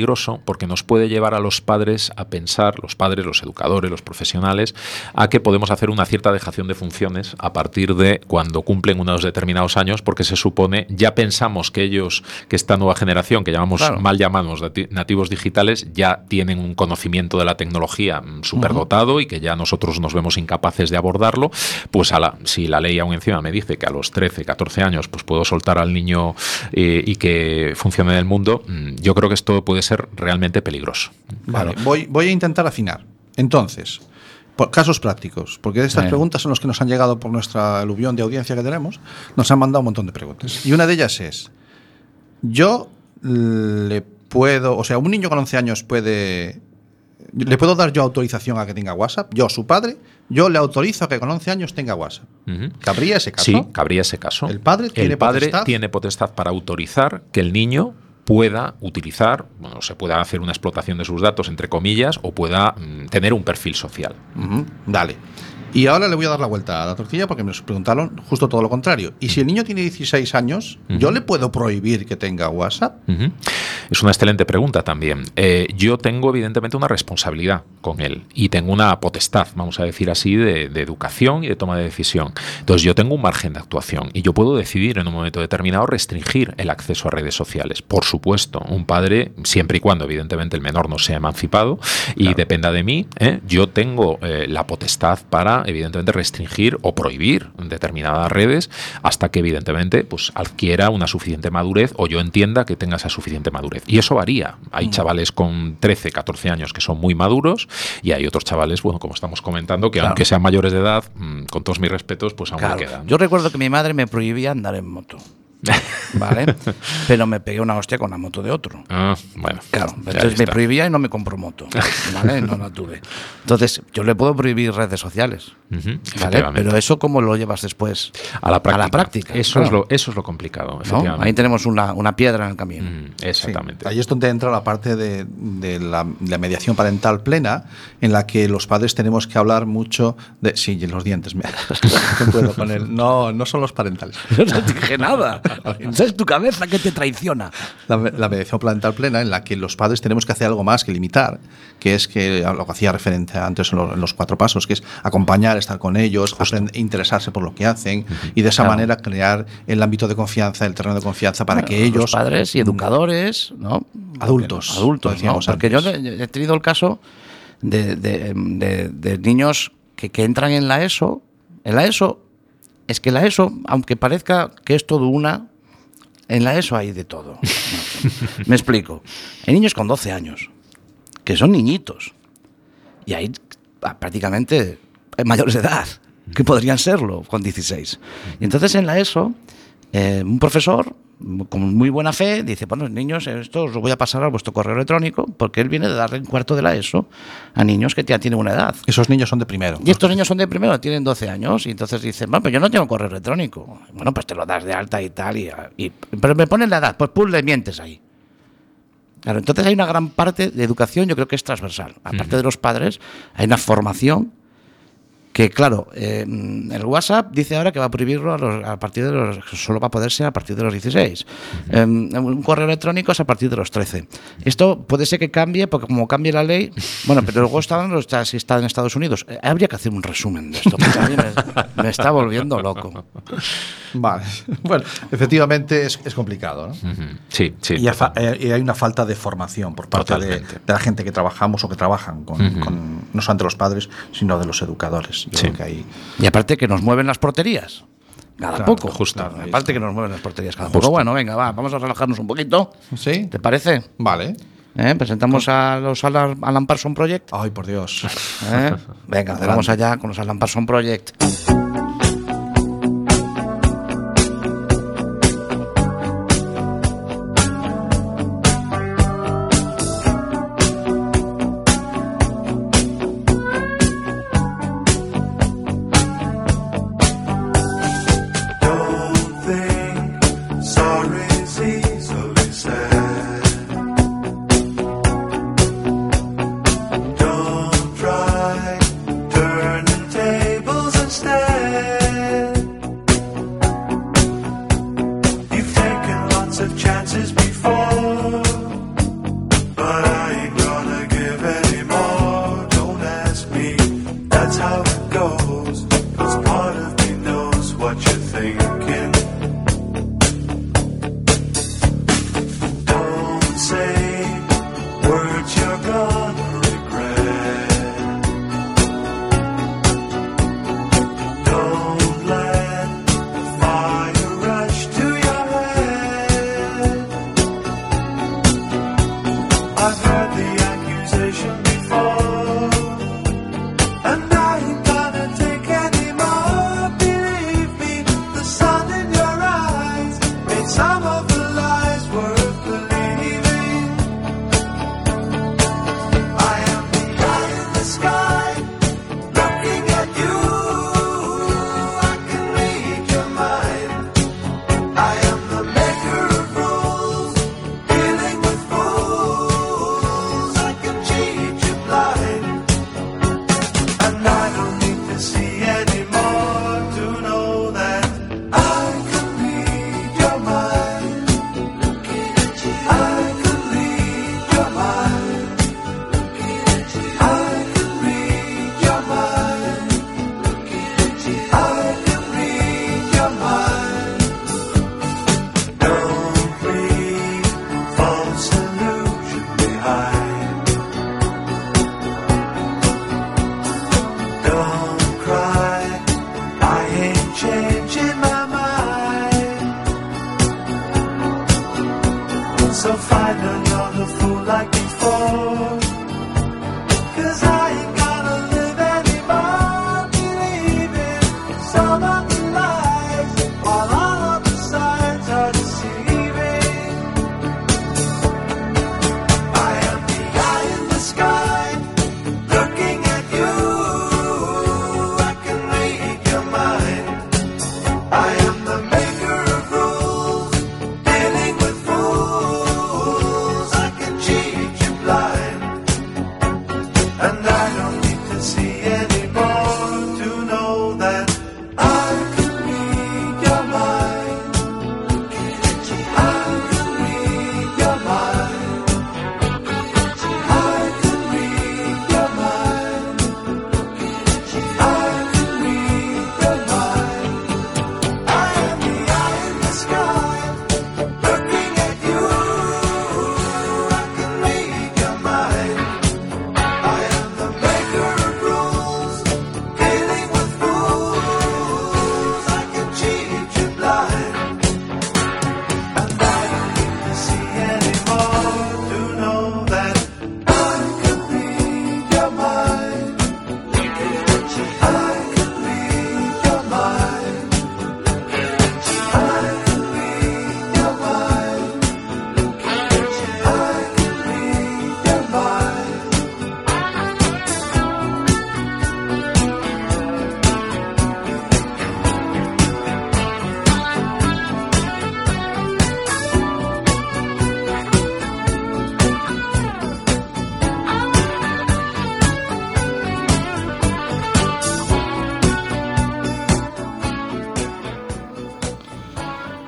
porque nos puede llevar a los padres a pensar, los padres, los educadores, los profesionales, a que podemos hacer una cierta dejación de funciones a partir de cuando cumplen unos determinados años, porque se supone, ya pensamos que ellos, que esta nueva generación, que llamamos Claro. mal llamamos nati- nativos digitales, ya tienen un conocimiento de la tecnología mm, superdotado y que ya nosotros nos vemos incapaces de abordarlo, pues a la, si la ley aún encima me dice que a los 13, 14 años pues puedo soltar al niño eh, y que funcione en el mundo, mm, yo creo que esto puede ser realmente peligroso. Vale, voy, voy a intentar afinar. Entonces, por casos prácticos, porque de estas preguntas son los que nos han llegado por nuestra aluvión de audiencia que tenemos, nos han mandado un montón de preguntas. Y una de ellas es, yo le puedo, o sea, un niño con 11 años puede, le puedo dar yo autorización a que tenga WhatsApp, yo, su padre, yo le autorizo a que con 11 años tenga WhatsApp. ¿Cabría ese caso? Sí, cabría ese caso. ¿El padre tiene el padre potestad? tiene potestad para autorizar que el niño pueda utilizar, bueno, se pueda hacer una explotación de sus datos, entre comillas, o pueda mm, tener un perfil social. Dale. Y ahora le voy a dar la vuelta a la tortilla porque me preguntaron justo todo lo contrario. Y si el niño tiene 16 años, ¿yo le puedo prohibir que tenga WhatsApp? Es una excelente pregunta también. Eh, yo tengo evidentemente una responsabilidad con él y tengo una potestad, vamos a decir así, de, de educación y de toma de decisión. Entonces yo tengo un margen de actuación y yo puedo decidir en un momento determinado restringir el acceso a redes sociales. Por supuesto, un padre, siempre y cuando evidentemente el menor no sea emancipado y dependa de mí, ¿eh? yo tengo eh, la potestad para evidentemente restringir o prohibir determinadas redes hasta que evidentemente pues adquiera una suficiente madurez o yo entienda que tenga esa suficiente madurez. Y eso varía. Hay chavales con 13, 14 años que son muy maduros y hay otros chavales, bueno, como estamos comentando, que Claro. aunque sean mayores de edad, mm, con todos mis respetos, pues aún Claro. quedan. Yo recuerdo que mi madre me prohibía andar en moto. ¿Vale? Pero me pegué una hostia con la moto de otro. Ah, bueno, Claro, entonces me prohibía y no me compró moto. ¿Vale? No la tuve. Entonces, yo le puedo prohibir redes sociales. ¿Vale? Pero eso, ¿cómo lo llevas después? a la práctica. práctica, Eso, claro. es lo, eso es lo complicado, ¿no? efectivamente. Ahí tenemos una, una piedra en el camino. Mm, exactamente. Sí. Ahí es donde entra la parte de, de la, la mediación parental plena, en la que los padres tenemos que hablar mucho de. Sí, y los dientes. me- no puedo con él. No, no son los parentales. No dije nada. Es tu cabeza que te traiciona. La, la mediación parental plena, en la que los padres tenemos que hacer algo más que limitar, que es que lo que hacía referente antes en los, en los cuatro pasos, que es acompañar, estar con ellos, interesarse por lo que hacen y de esa Claro. manera crear el ámbito de confianza, el terreno de confianza para que Los ellos. padres y educadores, ¿no? Adultos, Adultos, lo decíamos ¿no? Porque yo he tenido el caso de, de- de- de niños que, que entran en la ESO. En la ESO, es que la ESO, aunque parezca que es todo una, en la ESO hay de todo. Me explico. Hay niños con 12 años, que son niñitos. Y hay ah, prácticamente hay mayores de edad, que podrían serlo con 16. Y entonces en la ESO, eh, un profesor con muy buena fe dice, bueno, niños, esto os lo voy a pasar a vuestro correo electrónico, porque él viene de darle un cuarto de la ESO a niños que ya tienen una edad. Esos niños son de primero. Y estos niños son de primero, tienen 12 años, y entonces dicen, bueno, pues yo no tengo correo electrónico. Bueno, pues te lo das de alta y tal, y, y- pero me ponen la edad, pues pum, le mientes ahí. Claro, entonces hay una gran parte de educación, yo creo que es transversal. Aparte de los padres, hay una formación que, claro, eh, el WhatsApp dice ahora que va a prohibirlo a, los- a partir de los. solo va a poder ser a partir de los 16. Eh, un correo electrónico es a partir de los 13. Esto puede ser que cambie, porque como cambie la ley. Bueno, pero luego está, está- si está en Estados Unidos. Eh, habría que hacer un resumen de esto, porque a mí me, me está volviendo loco. Vale. Bueno, efectivamente es, es complicado, ¿no? Sí, sí. Y, eh, y hay una falta de formación por parte de la gente que trabajamos o que trabajan con, con- no solamente los padres, sino de los educadores. Yo Sí. creo que ahí Y aparte que nos mueven las porterías. Cada Claro, poco. justo. Claro, aparte que nos mueven las porterías cada Justo. poco. Bueno, venga, va, vamos a relajarnos un poquito. ¿Sí? ¿Te parece? Vale. ¿Eh? Presentamos a los Alan, Alan Parson Project. Ay, por Dios. ¿Eh? Venga, vamos allá con los Alan Parson Project.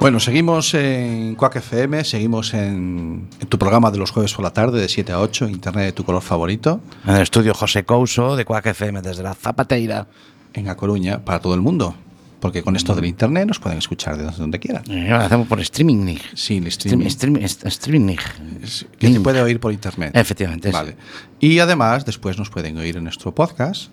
Bueno, seguimos en Quack FM, seguimos en, en tu programa de los jueves por la tarde, de 7 a 8, Internet de tu color favorito, En el estudio José Couso de Quack FM desde la Zapateira. en A Coruña, para todo el mundo. Porque con esto del Internet nos pueden escuchar de donde quieran. Eh, lo hacemos por streaming. Nick. Sí, el Stream- streaming. stream- est- streaming. Que se puede oír por Internet. Efectivamente. Vale. Y además, después nos pueden oír en nuestro podcast.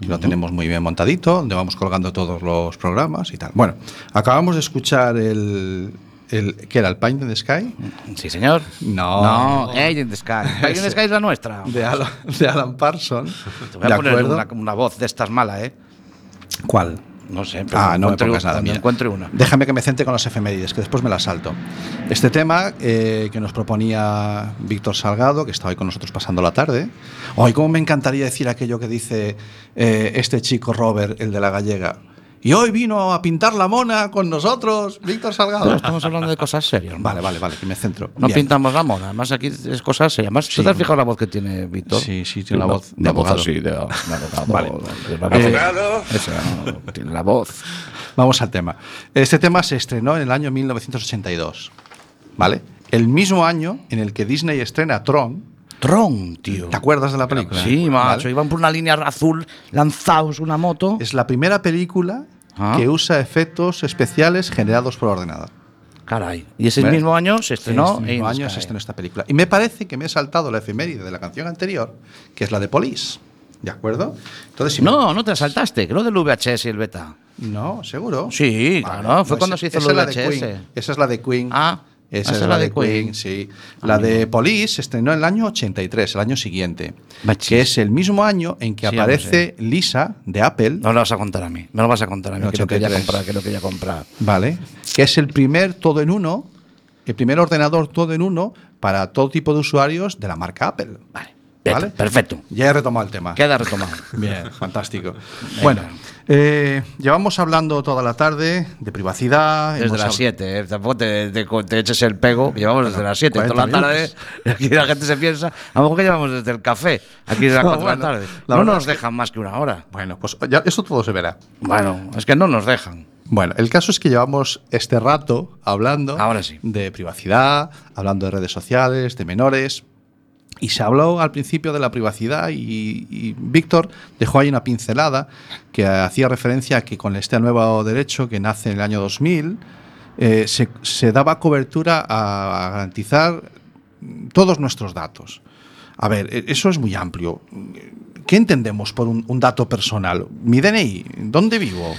Lo tenemos muy bien montadito, donde vamos colgando todos los programas y tal. Bueno, acabamos de escuchar el. el ¿Qué era? ¿El Paint in the Sky? Sí, señor. No. No, Age in the Sky. Age in the Sky es la nuestra. De Alan, de Alan Parsons. Te voy ¿De a poner una voz de estas mala, ¿eh? ¿Cuál? No sé, pero Ah, no me pongas nada. mira. encuentre una. Déjame que me centre con las efemérides, que después me las salto. Este tema eh, que nos proponía Víctor Salgado, que está hoy con nosotros pasando la tarde. Hoy, cómo me encantaría decir aquello que dice eh, este chico Robert, el de la gallega. Y hoy vino a pintar la mona con nosotros, Víctor Salgado. Pero estamos hablando de cosas serias. ¿no? Vale, vale, vale, que me centro. No Bien. pintamos la mona, además aquí es cosas serias. Además, ¿tú Sí. te has fijado la voz que tiene Víctor? Sí, sí, tiene la voz de abogado. así, de, abogado. Vale. La Abogado. Esa, ¿no? tiene la voz. Vamos al tema. Este tema se estrenó en el año 1982, ¿vale? el mismo año en el que Disney estrena Tron. Tron, tío. ¿Te acuerdas de la película? Sí, macho. Vale. Iban por una línea azul lanzados una moto. Es la primera película Ah. que usa efectos especiales generados por ordenador. Caray. Y ese mismo año se estrenó. En este mismo año se estrenó esta película. Y me parece que me he saltado la efeméride de la canción anterior, que es la de Police. ¿De acuerdo? Entonces, si me- No, no te saltaste, creo del VHS y el beta. No, seguro. Sí, claro, fue No, cuando se hizo el es VHS. Queen. Esa es la de Queen. Ah, esa es la de Queen, sí. La Amigo. de Police se estrenó en el año 83, el año siguiente. Que es el mismo año en que Sí, aparece Lisa de Apple. No lo vas a contar a mí. Me lo vas a contar a mí, que lo quería 83. comprar, que lo quería comprar. Vale. Que es el primer todo en uno, el primer ordenador todo en uno para todo tipo de usuarios de la marca Apple. Vale. ¿Vale? Perfecto. Ya he retomado el tema. Queda retomado. Bien, fantástico. Bueno, eh, llevamos hablando toda la tarde de privacidad. Desde las hab- 7, ¿eh? tampoco te, te- te eches el pego. Llevamos desde las 7, toda la 40 tarde. aquí la gente se piensa, a lo mejor que llevamos desde el café, aquí desde las No, 4 de la tarde. la no nos es que- dejan más que una hora. Bueno, pues ya, eso todo se verá. Bueno, es que no nos dejan. Bueno, el caso es que llevamos este rato hablando Ahora sí. de privacidad, hablando de redes sociales, de menores. Y se habló al principio de la privacidad y, Víctor dejó ahí una pincelada que hacía referencia a que con este nuevo derecho que nace en el año 2000 eh, se, daba cobertura a, garantizar todos nuestros datos. A ver, e- eso es muy amplio. ¿Qué entendemos por un, un dato personal? Mi DNI, ¿dónde vivo?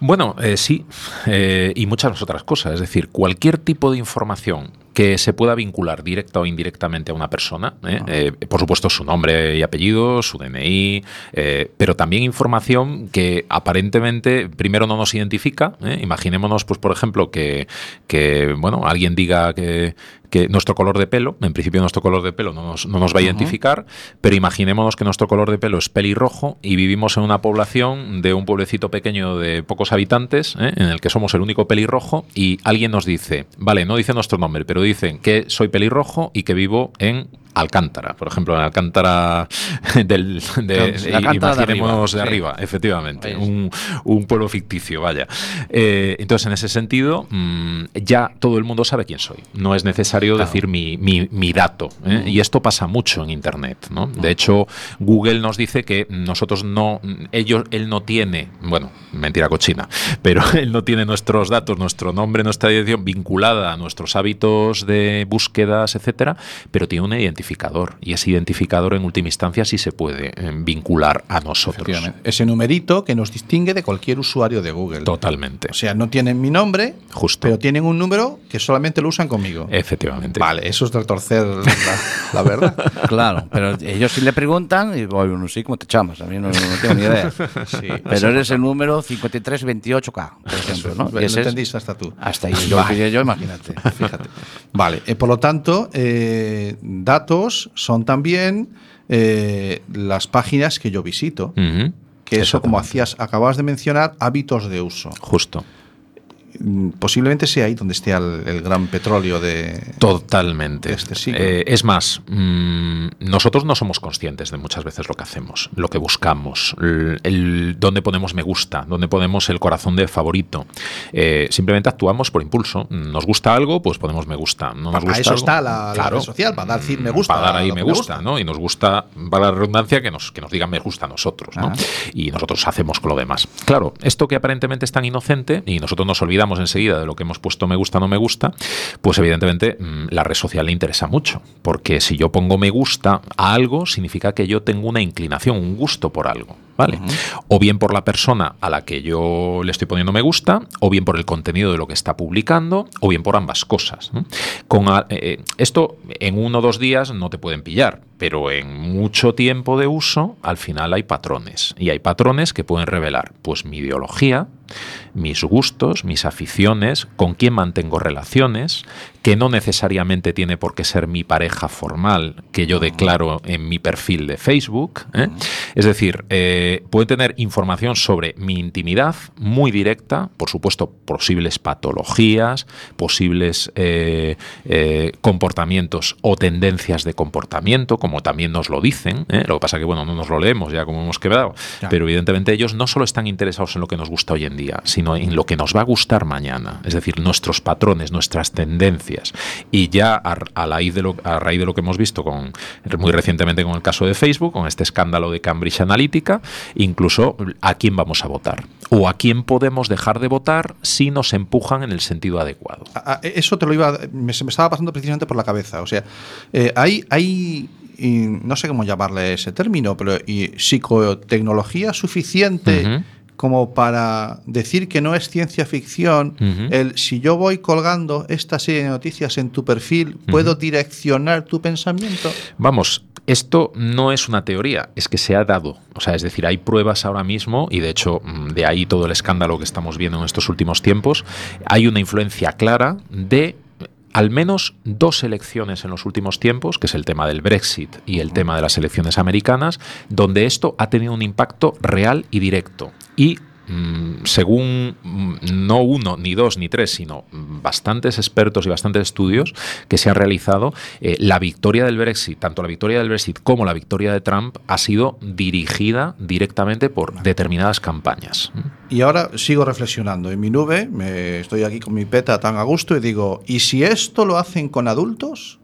Bueno, eh, sí, eh, y muchas otras cosas. Es decir, cualquier tipo de información que se pueda vincular directa o indirectamente a una persona, ¿eh? Eh, por supuesto su nombre y apellido, su DNI, eh, pero también información que aparentemente primero no nos identifica. Imaginémonos, pues, por ejemplo, que, que, bueno, alguien diga que, que nuestro color de pelo, en principio nuestro color de pelo no nos, no nos va a identificar, pero imaginémonos que nuestro color de pelo es pelirrojo y vivimos en una población de un pueblecito pequeño de pocos habitantes, ¿eh? en el que somos el único pelirrojo, y alguien nos dice, vale, no dice nuestro nombre, pero dicen que soy pelirrojo y que vivo en Alcántara, por ejemplo, en Alcántara del, de, sí, Alcántara de imaginémonos de arriba, sí. efectivamente, un, un pueblo ficticio, vaya. Eh, entonces, en ese sentido, mm, ya todo el mundo sabe quién soy. No es necesario decir mi, mi- mi dato. ¿eh? Y esto pasa mucho en Internet. ¿no? De hecho, Google nos dice que nosotros no, ellos, él no tiene, bueno, mentira cochina, pero él no tiene nuestros datos, nuestro nombre, nuestra dirección vinculada a nuestros hábitos de búsquedas, etcétera, pero tiene un identificador. Y ese identificador, en última instancia, sí se puede eh, vincular a nosotros. Ese numerito que nos distingue de cualquier usuario de Google. Totalmente. O sea, no tienen mi nombre, Justo. pero tienen un número que solamente lo usan conmigo. Efectivamente. Vale, eso es retorcer la, la verdad. Claro, pero ellos sí le preguntan y voy, no sé cómo te llamas, a mí no, no tengo ni idea. pero eres el número 5328K, por ejemplo, ¿no? Lo Y ese es- entendiste hasta tú. hasta ahí yo lo pillé yo, imagínate. Fíjate. Vale, eh, por lo tanto, eh, datos son también eh, las páginas que yo visito. Que eso, como hacías, acababas de mencionar, hábitos de uso. Justo. Mm, Posiblemente sea ahí donde esté el, el gran petróleo de. Totalmente. de este siglo. Eh, es más, mm, nosotros no somos conscientes de muchas veces lo que hacemos, lo que buscamos, el, el- dónde ponemos me gusta, dónde ponemos el corazón de favorito. Eh, simplemente actuamos por impulso. Nos gusta algo, pues ponemos me gusta. No nos Para gusta eso algo, está la- la red social, para dar decir me gusta Para dar ahí me gusta, gusta. ¿no? Y nos gusta, para la redundancia, que nos, que nos digan me gusta a nosotros, ¿no? Ah. Y nosotros hacemos con lo demás. Claro, esto que aparentemente es tan inocente y nosotros nos olvidamos enseguida de lo que hemos puesto me gusta, no me gusta, pues evidentemente mm, la red social le interesa mucho. Porque si yo pongo me gusta a algo, significa que yo tengo una inclinación, un gusto por algo. ¿Vale? O bien por la persona a la que yo le estoy poniendo me gusta, o bien por el contenido de lo que está publicando, o bien por ambas cosas. ¿no? Con eh, eh, esto en uno o dos días no te pueden pillar, pero en mucho tiempo de uso, al final hay patrones. Y hay patrones que pueden revelar pues mi ideología, mis gustos, mis aficiones, con quién mantengo relaciones, que no necesariamente tiene por qué ser mi pareja formal que yo declaro en mi perfil de Facebook. ¿eh? Es decir, eh, puede tener información sobre mi intimidad muy directa, por supuesto, posibles patologías, posibles eh, comportamientos o tendencias de comportamiento como también nos lo dicen, lo que pasa que bueno, no nos lo leemos ya como hemos quedado, pero evidentemente ellos no solo están interesados en lo que nos gusta hoy en día, sino en lo que nos va a gustar mañana, es decir, nuestros patrones, nuestras tendencias. Y ya a, a raíz de lo, a raíz de lo que hemos visto con, muy recientemente con el caso de Facebook, con este escándalo de Cambridge Analytica, incluso a quién vamos a votar o a quién podemos dejar de votar si nos empujan en el sentido adecuado. A- Eso te lo iba. Me, estaba pasando precisamente por la cabeza. O sea, eh, hay. hay y no sé cómo llamarle ese término, pero y psicotecnología suficiente. Como para decir que no es ciencia ficción. El si yo voy colgando esta serie de noticias en tu perfil, ¿puedo direccionar tu pensamiento? Vamos, esto no es una teoría, es que se ha dado. O sea, es decir, hay pruebas ahora mismo, y de hecho, mm, de ahí todo el escándalo que estamos viendo en estos últimos tiempos. Hay una influencia clara de al menos dos elecciones en los últimos tiempos, que es el tema del Brexit y el tema de las elecciones americanas, donde esto ha tenido un impacto real y directo. Y mm, según mm, no uno, ni dos, ni tres, sino bastantes expertos y bastantes estudios que se han realizado, eh, la victoria del Brexit, tanto la victoria del Brexit como la victoria de Trump, ha sido dirigida directamente por determinadas campañas. Y ahora sigo reflexionando. En mi nube, me estoy aquí con mi peta tan a gusto y digo, ¿y si esto lo hacen con adultos?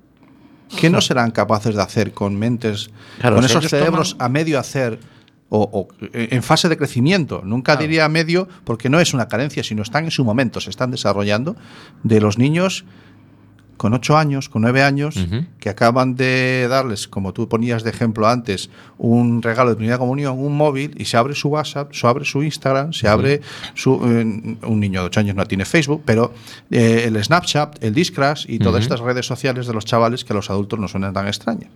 ¿Qué no serán capaces de hacer con mentes, Claro, con esos cerebros toman- a medio hacer o, o en fase de crecimiento? Nunca diría medio porque no es una carencia, sino están en su momento, se están desarrollando de los niños con 8 años, con 9 años, que acaban de darles, como tú ponías de ejemplo antes, un regalo de primera comunión, un móvil, y se abre su WhatsApp, se abre su Instagram, se abre su... eh, un niño de 8 años no tiene Facebook, pero eh, el Snapchat, el Discrash y todas estas redes sociales de los chavales que a los adultos no suenan tan extrañas.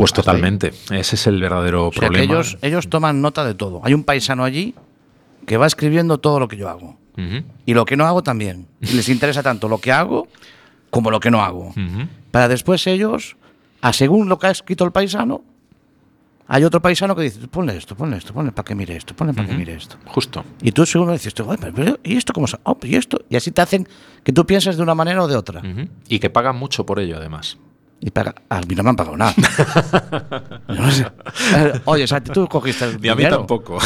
Pues totalmente. Ese es el verdadero O sea, que problema. ellos, ellos toman nota de todo. Hay un paisano allí que va escribiendo todo lo que yo hago. Y lo que no hago también. Y les interesa tanto lo que hago como lo que no hago. Para después ellos, a según lo que ha escrito el paisano, hay otro paisano que dice, ponle esto, ponle esto, ponle para que mire esto, ponle para que mire esto. Justo. Y tú seguro dices, "Joder, pero- pero, ¿y esto cómo se- oh, ¿Y esto? Y así te hacen que tú pienses de una manera o de otra. Y que pagan mucho por ello, además. Y paga, a mí no me han pagado nada. No sé. Eh, Oye, tú cogiste el Ni a mí dinero. tampoco.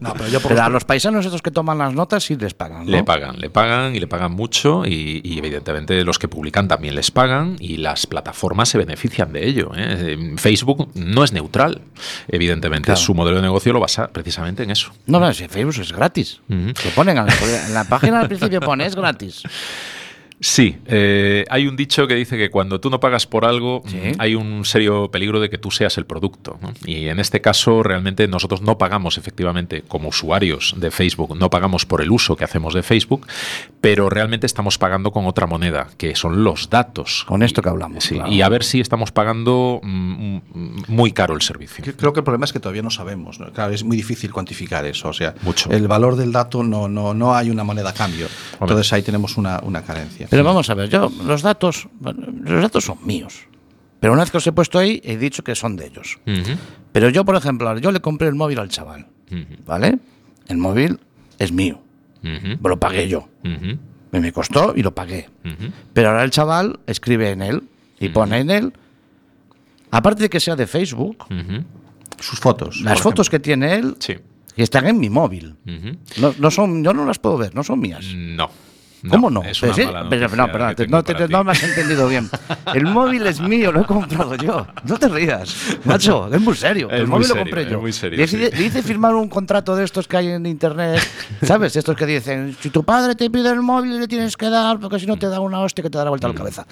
No, pero yo por Pero a los paisanos estos que toman las notas sí les pagan, ¿no? Le pagan, le pagan y le pagan mucho y, y evidentemente los que publican también les pagan y las plataformas se benefician de ello. ¿eh? Facebook no es neutral, evidentemente. Claro. Su modelo de negocio lo basa precisamente en eso. No, no, si Facebook es gratis. Ujú. Lo ponen a la- en la página al principio pone es gratis. Sí, eh, hay un dicho que dice que cuando tú no pagas por algo Sí. hay un serio peligro de que tú seas el producto. ¿no? Y en este caso realmente nosotros no pagamos efectivamente como usuarios de Facebook, no pagamos por el uso que hacemos de Facebook, pero realmente estamos pagando con otra moneda, que son los datos. Con esto que hablamos, Sí, claro. y a ver si estamos pagando mm, mm, muy caro el servicio. Creo que el problema es que todavía no sabemos. ¿no? Claro, es muy difícil cuantificar eso. O sea, Mucho. el valor del dato no, no, no hay una moneda a cambio. Entonces ahí tenemos una, una carencia. Pero vamos a ver, yo, los datos, los datos son míos. Pero una vez que los he puesto ahí, he dicho que son de ellos. Ujú, Pero yo, por ejemplo, yo le compré el móvil al chaval, ¿vale? El móvil es mío, lo pagué yo. Me me costó y lo pagué. Pero ahora el chaval escribe en él y pone en él, aparte de que sea de Facebook. Sus fotos. las fotos que tiene él Sí. que están en mi móvil. No, no son, yo no las puedo ver, no son mías. No. ¿Cómo no? Es una Sí, mala pero, noticia no, perdón, te- no, te- me has entendido bien. El móvil es mío, lo he comprado yo. No te rías, macho, es muy serio. Es el móvil lo compré es yo. muy serio, le, hice, sí. le hice firmar un contrato de estos que hay en internet, ¿sabes? Estos que dicen, si tu padre te pide el móvil le tienes que dar, porque si no te da una hostia que te da la vuelta a la cabeza.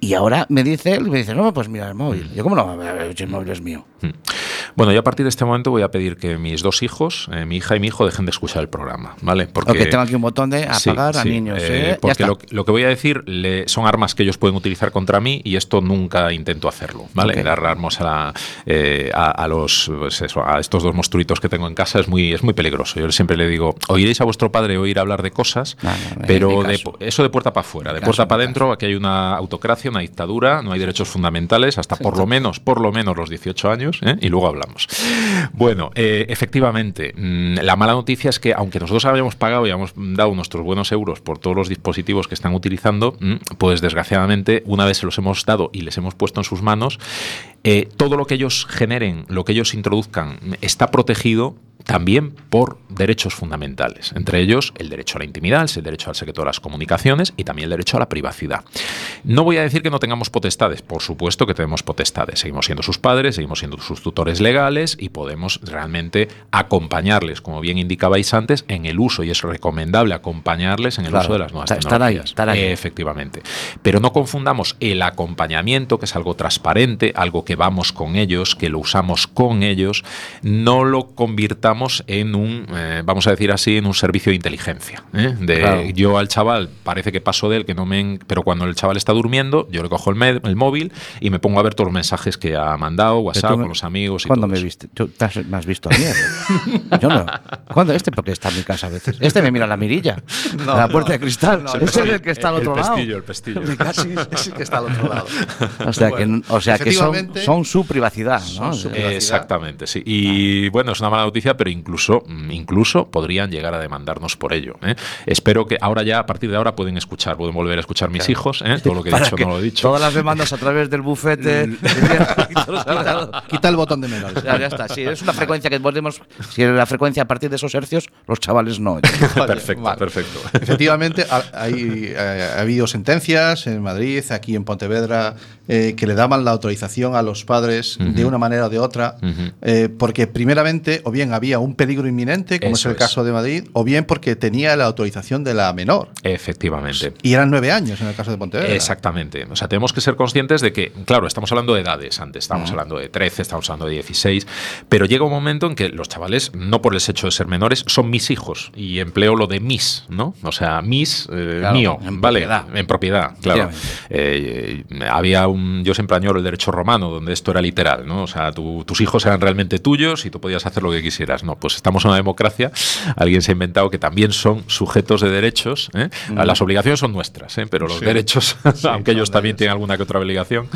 Y ahora me dice él, me dice, no, pues mira el móvil. Yo, ¿cómo no? El móvil es mío. Mm. Bueno, yo a partir de este momento voy a pedir que mis dos hijos, eh, mi hija y mi hijo, dejen de escuchar el programa, ¿vale? Porque Ok, tengo aquí un botón de Sí, apagar a sí, niños. eh, ¿eh? Porque lo, lo que voy a decir le- son armas que ellos pueden utilizar contra mí y esto nunca intento hacerlo, ¿vale? Ok. Dar armas a, eh, a, a los pues eso, a estos dos monstruitos que tengo en casa es muy es muy peligroso. Yo siempre le digo, oiréis a vuestro padre oír hablar de cosas, No, no, en pero de eso de puerta para afuera, de Caso, puerta para adentro, aquí hay una autocracia, una dictadura, no hay derechos fundamentales hasta por lo menos, por lo menos los 18 años, ¿eh? y luego hablamos. Bueno, eh, efectivamente, mm, la mala noticia es que aunque nosotros habíamos pagado y habíamos dado nuestros buenos euros por todos los dispositivos que están utilizando, mm, pues desgraciadamente una vez se los hemos dado y les hemos puesto en sus manos, eh, todo lo que ellos generen, lo que ellos introduzcan, está protegido también por derechos fundamentales, entre ellos el derecho a la intimidad, el derecho al secreto de las comunicaciones y también el derecho a la privacidad. No voy a decir que no tengamos potestades, por supuesto que tenemos potestades, seguimos siendo sus padres, seguimos siendo sus tutores legales y podemos realmente acompañarles, como bien indicabais antes, en el uso y es recomendable acompañarles en el Claro, uso de las nuevas estar- ahí, tecnologías. estar ahí. Efectivamente. Pero no confundamos el acompañamiento, que es algo transparente, algo que vamos con ellos, que lo usamos con ellos, no lo convirtamos en un, eh, vamos a decir así, en un servicio de inteligencia. ¿eh? De Claro. yo al chaval parece que paso de él, que no me, en- pero cuando el chaval está durmiendo, yo le cojo el, med- el móvil y me pongo a ver todos los mensajes que ha mandado, WhatsApp, me- con los amigos y ¿Cuándo todo me eso. viste? Tú te has- me has visto a mí. ¿eh? Yo no. ¿Cuándo? Este porque está en mi casa a veces. Este me mira en la mirilla. No, la puerta no. de cristal. No, Ese es el- el que está al el otro lado. pestillo, el pestillo. Casi- Ese que está al otro lado. O sea, Bueno, que, o sea que son, son su privacidad. ¿no? Son su Eh, privacidad. Exactamente, sí. Y bueno, es una mala noticia, pero incluso, mm, incluso podrían llegar a demandarnos por ello. ¿eh? Espero que ahora ya, a partir de ahora, pueden escuchar, pueden volver a escuchar mis hijos. ¿eh? Todo lo que he dicho que no lo he dicho. Todas las demandas a través del bufete. Quita, quita el botón de menor. Ya, ya está. Si es una frecuencia que podemos. Si es la frecuencia a partir de esos hercios, los chavales no. perfecto, Vale. perfecto. Efectivamente, ha, hay, ha habido sentencias en Madrid, aquí en Pontevedra, eh, que le daban la autorización a los padres de una manera o de otra, eh, porque primeramente o bien había un peligro inminente, como Eso es el es. caso de Madrid, o bien porque tenía la autorización de la menor. Efectivamente. Y eran nueve años en el caso de Pontevedra. Exactamente. O sea, tenemos que ser conscientes de que, claro, estamos hablando de edades antes, estamos hablando de 13, estamos hablando de 16, pero llega un momento en que los chavales, no por el hecho de ser menores, son mis hijos y empleo lo de mis, ¿no? O sea, mis, eh, Claro, mío, en ¿vale? propiedad. En propiedad, claro. Eh, había un, yo siempre añoro el derecho romano, donde esto era literal, ¿no? O sea, tu- tus hijos eran realmente tuyos y tú podías hacer lo que quisieras. No, pues estamos en una democracia, alguien se ha inventado que también son sujetos de derechos, ¿eh? Las obligaciones son nuestras, ¿eh? pero los Mm. Sí. derechos, aunque ellos también tienen alguna que otra obligación,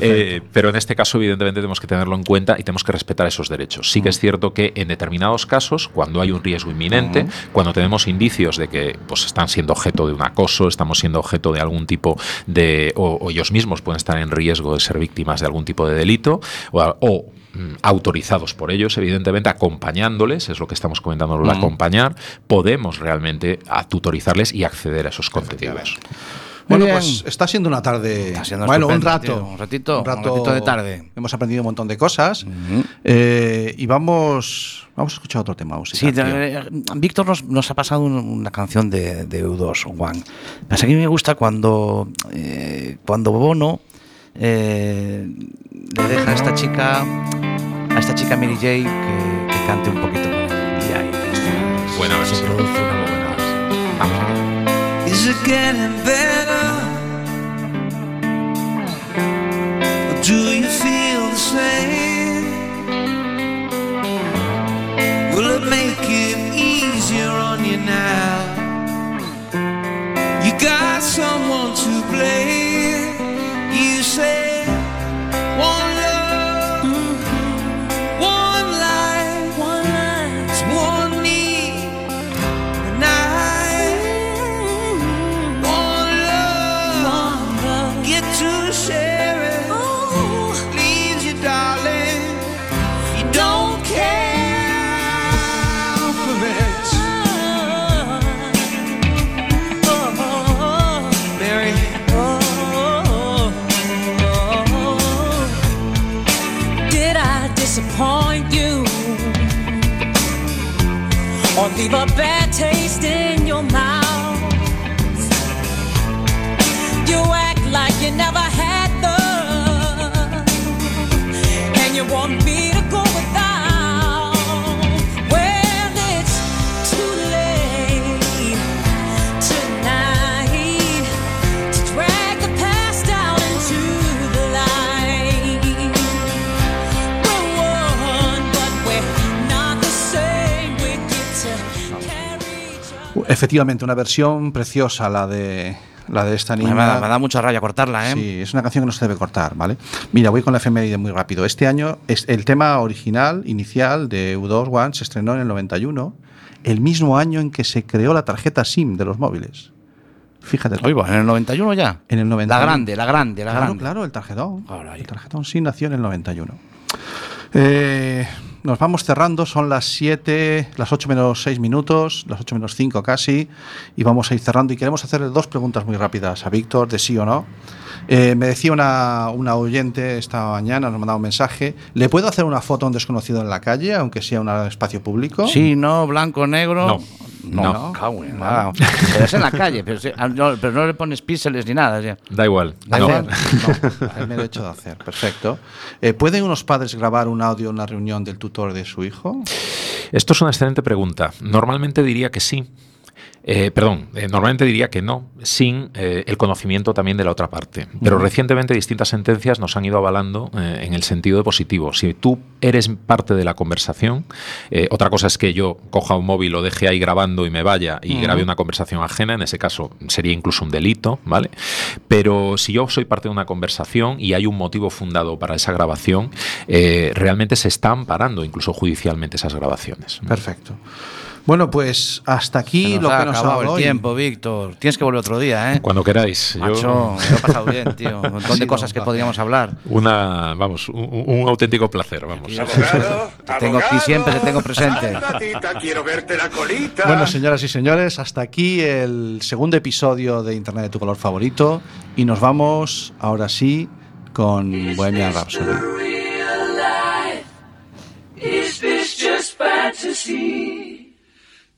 eh, pero en este caso evidentemente tenemos que tenerlo en cuenta y tenemos que respetar esos derechos. Sí que es Mm. cierto que en determinados casos, cuando hay un riesgo inminente, cuando tenemos indicios de que pues, están siendo objeto de un acoso, estamos siendo objeto de algún tipo de, o, o ellos mismos pueden estar en riesgo de ser víctimas de algún tipo de delito, o, o, mm, autorizados por ellos, evidentemente, acompañándoles, es lo que estamos comentando, lo de acompañar, podemos realmente a tutorizarles y acceder a esos contenidos. Bueno, pues está siendo una tarde. Está siendo bueno, un rato. tío, un ratito, un ratito de tarde. Hemos aprendido un montón de cosas. Eh, y vamos, vamos a escuchar otro tema. Sí, tío. eh, Víctor nos, nos ha pasado un- una canción de, de U2, One. Pasa que a mí me gusta cuando, eh, cuando Bono eh, le deja a esta chica, a esta chica Mary J que, que cante un poquito con él. Y ahí está, se versión. produce una buena versión. Vamos allá. Is it getting better? Or do you feel the same? Will it make it easier on you now? You got someone to blame. Leave a bad taste in Efectivamente, una versión preciosa, la de la de esta Me, niña. da, me da mucha rabia cortarla, ¿eh? Sí, es una canción que no se debe cortar, ¿vale? Mira, voy con la efeméride muy rápido. Este año, es el tema original, inicial de U2 One se estrenó en el 91, el mismo año en que se creó la tarjeta SIM de los móviles. Fíjate. En el 91 ya. En el 91. La grande, la grande, la claro, grande. claro, el tarjetón. Caray. El tarjetón SIM nació en el 91. Eh, nos vamos cerrando, son las 7, las 8 menos 6 minutos, las 8 menos 5 casi, y vamos a ir cerrando. Y queremos hacerle dos preguntas muy rápidas a Víctor, de sí o no. Eh, me decía una, una oyente esta mañana, nos mandaba un mensaje. ¿Le puedo hacer una foto a un desconocido en la calle, aunque sea un espacio público? Sí, no, blanco, negro. No. No, No. cago en la- Pero es en la calle, pero, sí, ah, no, pero no le pones píxeles ni nada. sí. Da igual. ¿Da No. igual? No, el mero hecho de hacer, perfecto. Eh, ¿Pueden unos padres grabar un audio en una reunión del tutor de su hijo? Esto es una excelente pregunta. Normalmente diría que sí. Eh, perdón, eh, normalmente diría que no, sin eh, el conocimiento también de la otra parte. Pero recientemente distintas sentencias nos han ido avalando en el sentido de positivo. Si tú eres parte de la conversación, otra cosa es que yo coja un móvil, lo deje ahí grabando y me vaya y grabe una conversación ajena, en ese caso sería incluso un delito, ¿vale? Pero si yo soy parte de una conversación y hay un motivo fundado para esa grabación, realmente se están parando incluso judicialmente esas grabaciones. Perfecto. Bueno, pues hasta aquí lo ha que nos ha acabado dado el hoy. tiempo, Víctor. Tienes que volver otro día, ¿eh? Cuando queráis. Yo- Macho, me lo he pasado bien, tío. Un montón Sí, de cosas no, que podríamos hablar. Una, vamos, un, un auténtico placer, vamos. Abogado, Te tengo aquí siempre, te tengo presente. quiero verte la colita. Bueno, señoras y señores, hasta aquí el segundo episodio de Internet de tu color favorito y nos vamos ahora sí con Bohemian Rhapsody. Is this just fantasy?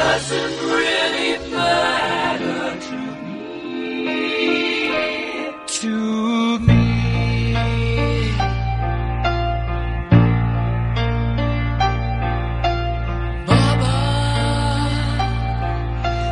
doesn't really matter to me. To